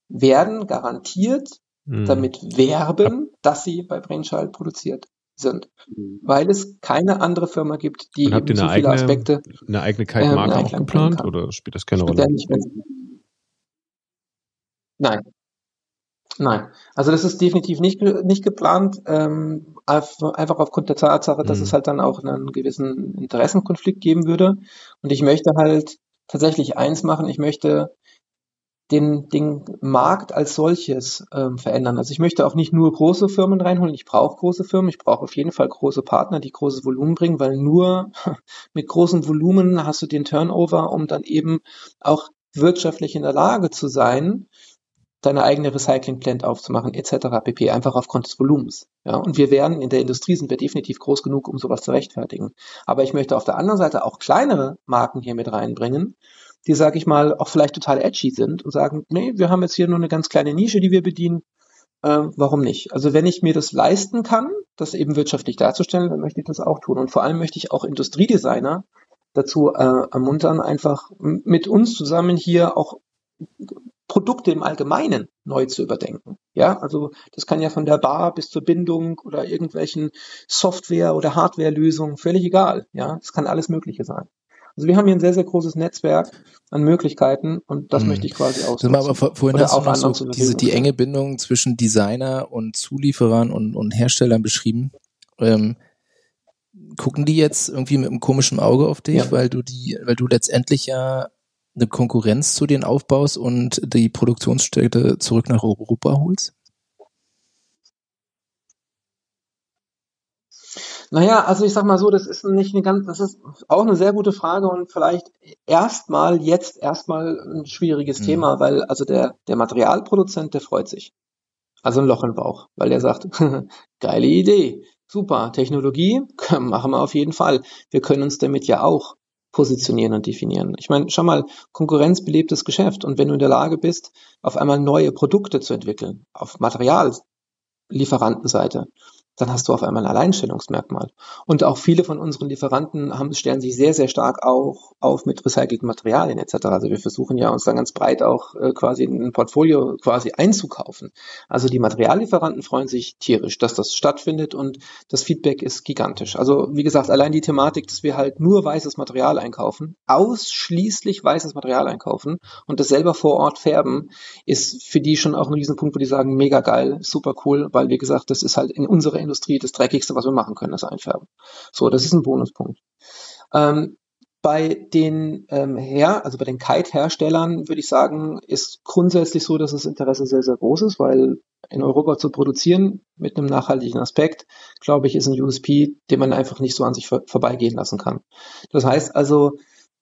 werden garantiert mhm. damit werben, dass sie bei Brainchild produziert sind. Mhm. Weil es keine andere Firma gibt, die habt ihr so viele eigene, Aspekte. Eine eigene Kite-Marke äh, auch geplant oder spielt das keine Rolle? Nein, Nein, also das ist definitiv nicht, nicht geplant, ähm, einfach aufgrund der Tatsache, dass mhm. es halt dann auch einen gewissen Interessenkonflikt geben würde. Und ich möchte halt tatsächlich eins machen, ich möchte den, den Markt als solches ähm, verändern. Also ich möchte auch nicht nur große Firmen reinholen, ich brauche große Firmen, ich brauche auf jeden Fall große Partner, die großes Volumen bringen, weil nur mit großem Volumen hast du den Turnover, um dann eben auch wirtschaftlich in der Lage zu sein, deine eigene Recycling-Plant aufzumachen, etc. pp. Einfach aufgrund des Volumens. Ja, und wir werden, in der Industrie sind wir definitiv groß genug, um sowas zu rechtfertigen. Aber ich möchte auf der anderen Seite auch kleinere Marken hier mit reinbringen, die, sage ich mal, auch vielleicht total edgy sind und sagen, nee, wir haben jetzt hier nur eine ganz kleine Nische, die wir bedienen. Äh, warum nicht? Also wenn ich mir das leisten kann, das eben wirtschaftlich darzustellen, dann möchte ich das auch tun. Und vor allem möchte ich auch Industriedesigner dazu äh, ermuntern, einfach mit uns zusammen hier auch Produkte im Allgemeinen neu zu überdenken. Ja, also das kann ja von der Bar bis zur Bindung oder irgendwelchen Software- oder Hardware-Lösungen, völlig egal. Ja, es kann alles Mögliche sein. Also wir haben hier ein sehr, sehr großes Netzwerk an Möglichkeiten und das hm. möchte ich quasi ausnutzen. Aber vorhin hast du noch so diese, die enge Bindung zwischen Designer und Zulieferern und, und Herstellern beschrieben. Ähm, gucken die jetzt irgendwie mit einem komischen Auge auf dich, ja. weil du die, weil du letztendlich ja eine Konkurrenz zu denen aufbaust und die Produktionsstätte zurück nach Europa holst? Naja, also ich sag mal so, das ist nicht eine ganz, das ist auch eine sehr gute Frage und vielleicht erstmal jetzt erstmal ein schwieriges mhm. Thema, weil also der, der Materialproduzent, der freut sich. Also ein Loch im Bauch, weil der sagt, geile Idee, super, Technologie, machen wir auf jeden Fall. Wir können uns damit ja auch positionieren und definieren. Ich meine, schau mal, Konkurrenz belebtes Geschäft. Und wenn du in der Lage bist, auf einmal neue Produkte zu entwickeln, auf Materiallieferantenseite, dann hast du auf einmal ein Alleinstellungsmerkmal. Und auch viele von unseren Lieferanten haben, stellen sich sehr, sehr stark auch auf mit recycelten Materialien etc. Also wir versuchen ja uns dann ganz breit auch äh, quasi ein Portfolio quasi einzukaufen. Also die Materiallieferanten freuen sich tierisch, dass das stattfindet und das Feedback ist gigantisch. Also wie gesagt, allein die Thematik, dass wir halt nur weißes Material einkaufen, ausschließlich weißes Material einkaufen und das selber vor Ort färben, ist für die schon auch ein Riesenpunkt, wo die sagen, mega geil, super cool, weil wie gesagt, das ist halt in unserer Industrie das Dreckigste, was wir machen können, ist einfärben. So, das ist ein Bonuspunkt. Ähm, bei den ähm, her, also bei den Kite-Herstellern würde ich sagen, ist grundsätzlich so, dass das Interesse sehr, sehr groß ist, weil in Europa zu produzieren mit einem nachhaltigen Aspekt, glaube ich, ist ein USP, den man einfach nicht so an sich vor vorbeigehen lassen kann. Das heißt also,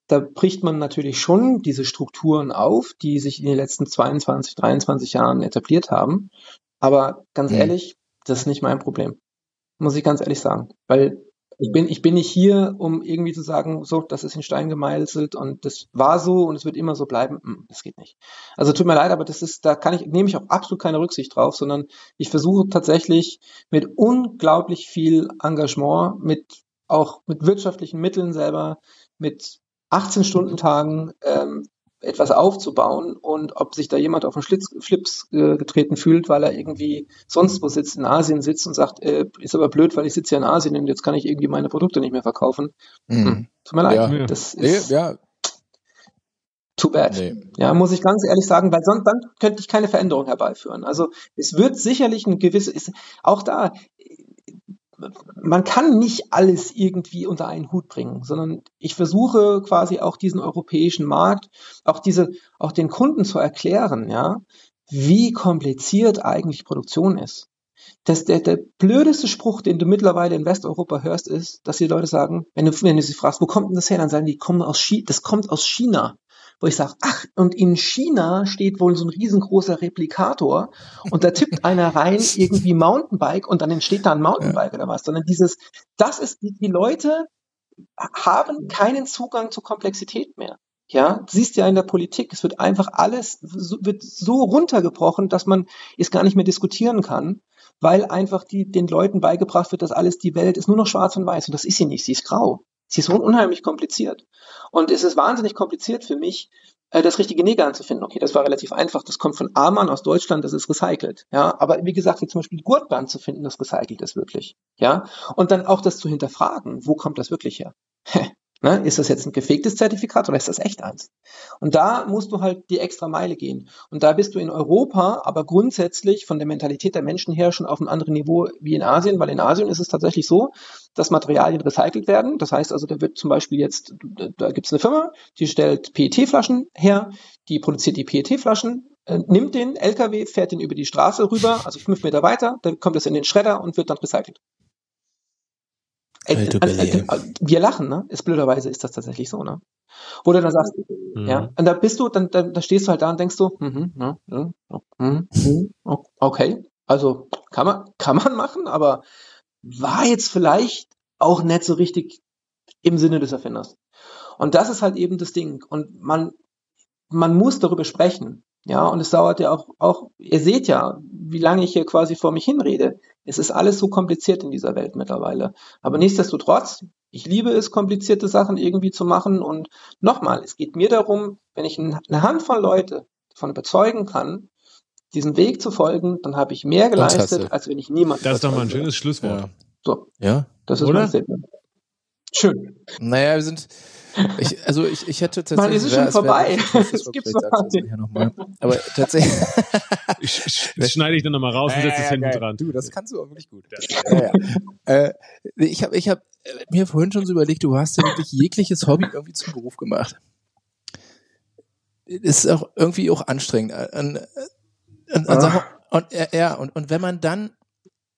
da bricht man natürlich schon diese Strukturen auf, die sich in den letzten 22, 23 Jahren etabliert haben. Aber ganz mhm. ehrlich, Das ist nicht mein Problem. Muss ich ganz ehrlich sagen. Weil ich bin, ich bin nicht hier, um irgendwie zu sagen, so, das ist in Stein gemeißelt und das war so und es wird immer so bleiben. Hm, das geht nicht. Also tut mir leid, aber das ist, da kann ich, nehme ich auch absolut keine Rücksicht drauf, sondern ich versuche tatsächlich mit unglaublich viel Engagement, mit auch mit wirtschaftlichen Mitteln selber, mit 18 Stunden Tagen ähm, etwas aufzubauen und ob sich da jemand auf den Schlitz, Flips äh, getreten fühlt, weil er irgendwie sonst wo sitzt, in Asien sitzt und sagt, äh, ist aber blöd, weil ich sitze ja in Asien und jetzt kann ich irgendwie meine Produkte nicht mehr verkaufen. Mhm. Hm, tut mir leid. Ja. Das ist nee, ja. too bad. Nee. Ja, muss ich ganz ehrlich sagen, weil sonst dann könnte ich keine Veränderung herbeiführen. Also es wird sicherlich ein gewisses, auch da, man kann nicht alles irgendwie unter einen Hut bringen, sondern ich versuche quasi auch diesen europäischen Markt, auch diese, auch den Kunden zu erklären, ja, wie kompliziert eigentlich Produktion ist. Das, der, der blödeste Spruch, den du mittlerweile in Westeuropa hörst, ist, dass die Leute sagen, wenn du, wenn du sie fragst, wo kommt denn das her, dann sagen die, kommen aus China, das kommt aus China wo ich sage, ach, und in China steht wohl so ein riesengroßer Replikator und da tippt einer rein irgendwie Mountainbike und dann entsteht da ein Mountainbike ja. oder was, sondern dieses, das ist, die, die Leute haben keinen Zugang zur Komplexität mehr. Ja, du siehst ja in der Politik, es wird einfach alles, wird so runtergebrochen, dass man es gar nicht mehr diskutieren kann, weil einfach die, den Leuten beigebracht wird, dass alles die Welt ist nur noch schwarz und weiß und das ist sie nicht, sie ist grau. Sie ist unheimlich kompliziert. Und es ist wahnsinnig kompliziert für mich, äh, das richtige Negan zu finden. Okay, das war relativ einfach. Das kommt von Amann aus Deutschland, das ist recycelt. Ja, aber wie gesagt, wie zum Beispiel Gurtband zu finden, das recycelt ist wirklich. Ja, und dann auch das zu hinterfragen, wo kommt das wirklich her? Ne? Ist das jetzt ein gefegtes Zertifikat oder ist das echt eins? Und da musst du halt die extra Meile gehen. Und da bist du in Europa, aber grundsätzlich von der Mentalität der Menschen her schon auf einem anderen Niveau wie in Asien, weil in Asien ist es tatsächlich so, dass Materialien recycelt werden. Das heißt also, da wird zum Beispiel jetzt, da gibt es eine Firma, die stellt PET-Flaschen her, die produziert die PET-Flaschen, äh, nimmt den LKW, fährt den über die Straße rüber, also fünf Meter weiter, dann kommt es in den Schredder und wird dann recycelt. Ey, äh, äh, äh, wir lachen, ne? Ist blöderweise ist das tatsächlich so, ne? Wo du dann sagst, mhm. ja, und da bist du, dann, dann da stehst du halt da und denkst so, mhm, ja, ja, mhm, mhm, okay, also kann man, kann man machen, aber war jetzt vielleicht auch nicht so richtig im Sinne des Erfinders. Und das ist halt eben das Ding. Und man, man muss darüber sprechen. Ja, und es dauert ja auch, auch, ihr seht ja, wie lange ich hier quasi vor mich hinrede. Es ist alles so kompliziert in dieser Welt mittlerweile. Aber nichtsdestotrotz, ich liebe es, komplizierte Sachen irgendwie zu machen. Und nochmal, es geht mir darum, wenn ich eine Handvoll Leute davon überzeugen kann, diesen Weg zu folgen, dann habe ich mehr geleistet, als wenn ich niemanden. Das ist doch mal ein schönes Schlusswort. Ja. So. Ja. Das ist Oder? mein Statement. Schön. Naja, wir sind, ich, also ich, ich hätte tatsächlich. Mann, ist es schon vorbei. Es gibt's noch mal. Aber tatsächlich. ich, ich, das schneide ich dann nochmal raus und setze es hinten dran. Du, das kannst du auch wirklich gut. Ja, ja. äh, ich habe ich hab mir vorhin schon so überlegt, du hast ja wirklich jegliches Hobby irgendwie zum Beruf gemacht. Ist auch irgendwie auch anstrengend. Und, und, und, und, ja, und, und wenn man dann,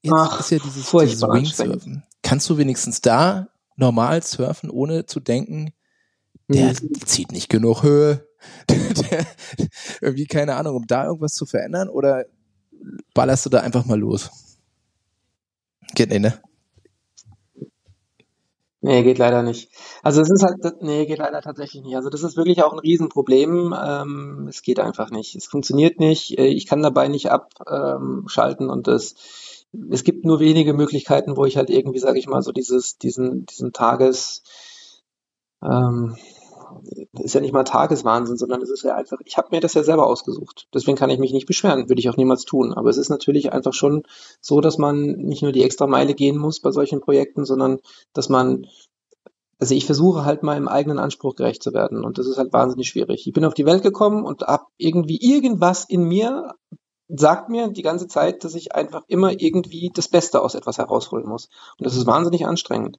jetzt Ach, ist ja dieses, dieses Wingsurfen, kannst du wenigstens da normal surfen, ohne zu denken, der mhm. zieht nicht genug Höhe. der, irgendwie keine Ahnung, um da irgendwas zu verändern oder ballerst du da einfach mal los? Geht nicht, ne? Nee, geht leider nicht. Also es ist halt, nee, geht leider tatsächlich nicht. Also das ist wirklich auch ein Riesenproblem. Ähm, es geht einfach nicht. Es funktioniert nicht. Äh, ich kann dabei nicht abschalten und das, es gibt nur wenige Möglichkeiten, wo ich halt irgendwie, sage ich mal, so dieses, diesen, diesen Tages, ähm, ist ja nicht mal Tageswahnsinn, sondern es ist ja einfach, ich habe mir das ja selber ausgesucht. Deswegen kann ich mich nicht beschweren, würde ich auch niemals tun. Aber es ist natürlich einfach schon so, dass man nicht nur die extra Meile gehen muss bei solchen Projekten, sondern dass man, also ich versuche halt meinem eigenen Anspruch gerecht zu werden. Und das ist halt wahnsinnig schwierig. Ich bin auf die Welt gekommen und hab irgendwie irgendwas in mir sagt mir die ganze Zeit, dass ich einfach immer irgendwie das Beste aus etwas herausholen muss. Und das ist wahnsinnig anstrengend.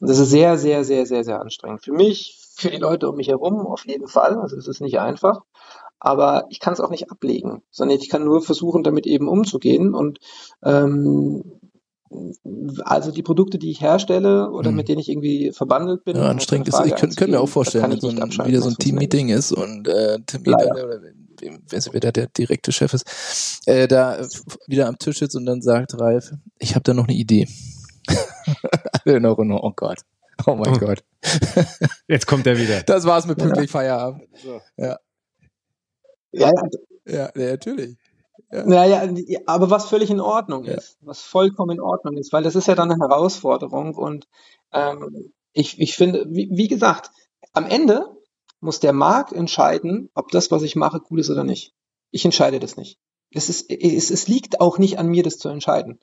Und das ist sehr, sehr, sehr, sehr, sehr anstrengend. Für mich, für die Leute um mich herum auf jeden Fall. Also es ist nicht einfach. Aber ich kann es auch nicht ablegen, sondern ich kann nur versuchen, damit eben umzugehen. Und ähm, also die Produkte, die ich herstelle oder hm. mit denen ich irgendwie verbandelt bin. Ja, anstrengend ist, ich können wir auch vorstellen, dass so ein, wieder so ein Team-Meeting ist und äh, Termin oder wer da der direkte Chef ist, äh, da wieder am Tisch sitzt und dann sagt Ralf, ich habe da noch eine Idee. Alle noch, oh Gott. Oh mein oh. Gott. Jetzt kommt er wieder. Das war's mit pünktlich ja. Feierabend. So. Ja. Ja, ja, ja, natürlich. Ja. Naja, aber was völlig in Ordnung ja. ist, was vollkommen in Ordnung ist, weil das ist ja dann eine Herausforderung und ähm, ich, ich finde, wie, wie gesagt, am Ende muss der Markt entscheiden, ob das, was ich mache, gut ist oder nicht. Ich entscheide das nicht. Es, ist, es, es liegt auch nicht an mir, das zu entscheiden,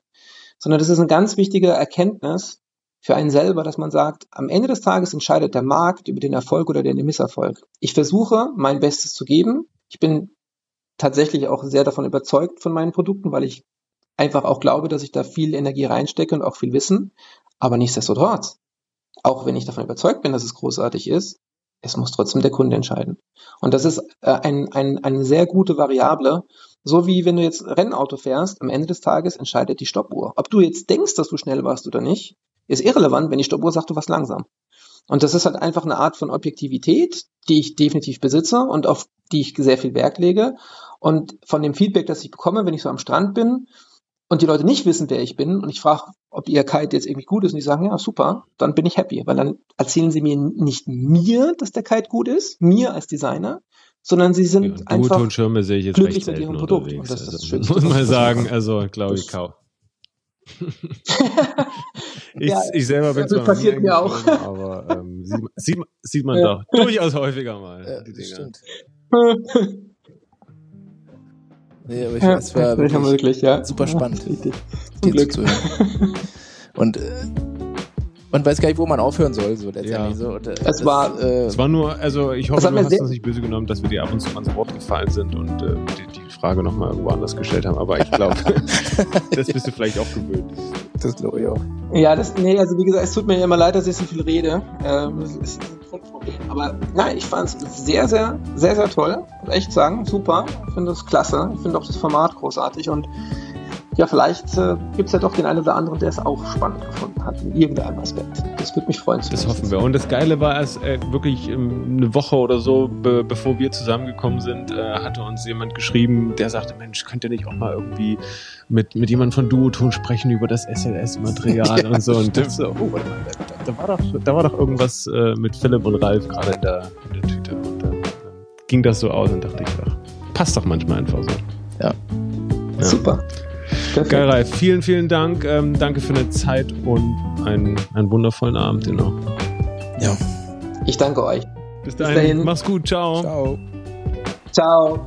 sondern das ist eine ganz wichtige Erkenntnis für einen selber, dass man sagt, am Ende des Tages entscheidet der Markt über den Erfolg oder den Misserfolg. Ich versuche, mein Bestes zu geben. Ich bin tatsächlich auch sehr davon überzeugt von meinen Produkten, weil ich einfach auch glaube, dass ich da viel Energie reinstecke und auch viel Wissen. Aber nichtsdestotrotz, auch wenn ich davon überzeugt bin, dass es großartig ist, es muss trotzdem der Kunde entscheiden. Und das ist äh, ein, ein, eine sehr gute Variable. So wie wenn du jetzt Rennauto fährst, am Ende des Tages entscheidet die Stoppuhr. Ob du jetzt denkst, dass du schnell warst oder nicht, ist irrelevant, wenn die Stoppuhr sagt, du warst langsam. Und das ist halt einfach eine Art von Objektivität, die ich definitiv besitze und auf die ich sehr viel Wert lege. Und von dem Feedback, das ich bekomme, wenn ich so am Strand bin und die Leute nicht wissen, wer ich bin und ich frage, ob ihr Kite jetzt irgendwie gut ist und die sagen, ja, super, dann bin ich happy, weil dann erzählen sie mir nicht mir, dass der Kite gut ist, mir als Designer, sondern sie sind ja, einfach glücklich mit ihrem Produkt. Und das, das also, muss man sagen, also glaube ich, kaum. ich, ja, ich selber bin zwar passiert mir auch. aber ähm, sieht, sieht, sieht, man ja. doch durchaus häufiger mal. Ja, die Dinger. Stimmt. nee, aber ich ja, es war wirklich, wirklich ja. super spannend, ja, dir Glück. zuzuhören. Und äh, man weiß gar nicht, wo man aufhören soll, so letztendlich. Ja. So. Und, äh, es, war, äh, es war nur, also ich hoffe, du hast das nicht böse genommen, dass wir dir ab und zu ans Wort gefallen sind und äh, die, die Frage nochmal irgendwo anders gestellt haben, aber ich glaube, das bist du vielleicht auch gewöhnt. Das glaube ich auch. Ja, das, nee, also wie gesagt, es tut mir immer leid, dass ich so viel rede. Ähm, das ist ein Grundproblem. Aber nein, ich fand es sehr, sehr, sehr, sehr toll. Muss echt sagen, super. Ich finde das klasse. Ich finde auch das Format großartig und ja, vielleicht äh, gibt es ja doch den einen oder anderen, der es auch spannend gefunden hat, in irgendeinem Aspekt. Das würde mich freuen. Das hoffen wir. Und das Geile war, erst äh, wirklich ähm, eine Woche oder so, be bevor wir zusammengekommen sind, äh, hatte uns jemand geschrieben, der sagte, Mensch, könnt ihr nicht auch mal irgendwie mit, mit jemandem von Duoton sprechen über das SLS-Material ja, und so. Und das so, oh, warte mal, da, da, war doch, da war doch irgendwas äh, mit Philipp und Ralf gerade in der, in der Tüte. Und dann, dann ging das so aus und dachte ich, ach, passt doch manchmal einfach so. Ja. ja. Super. Perfekt. Geil, Ralf. Vielen, vielen Dank. Ähm, danke für deine Zeit und einen, einen wundervollen Abend noch. Ja. Ich danke euch. Bis dahin. Bis dahin. Mach's gut. Ciao. Ciao. Ciao.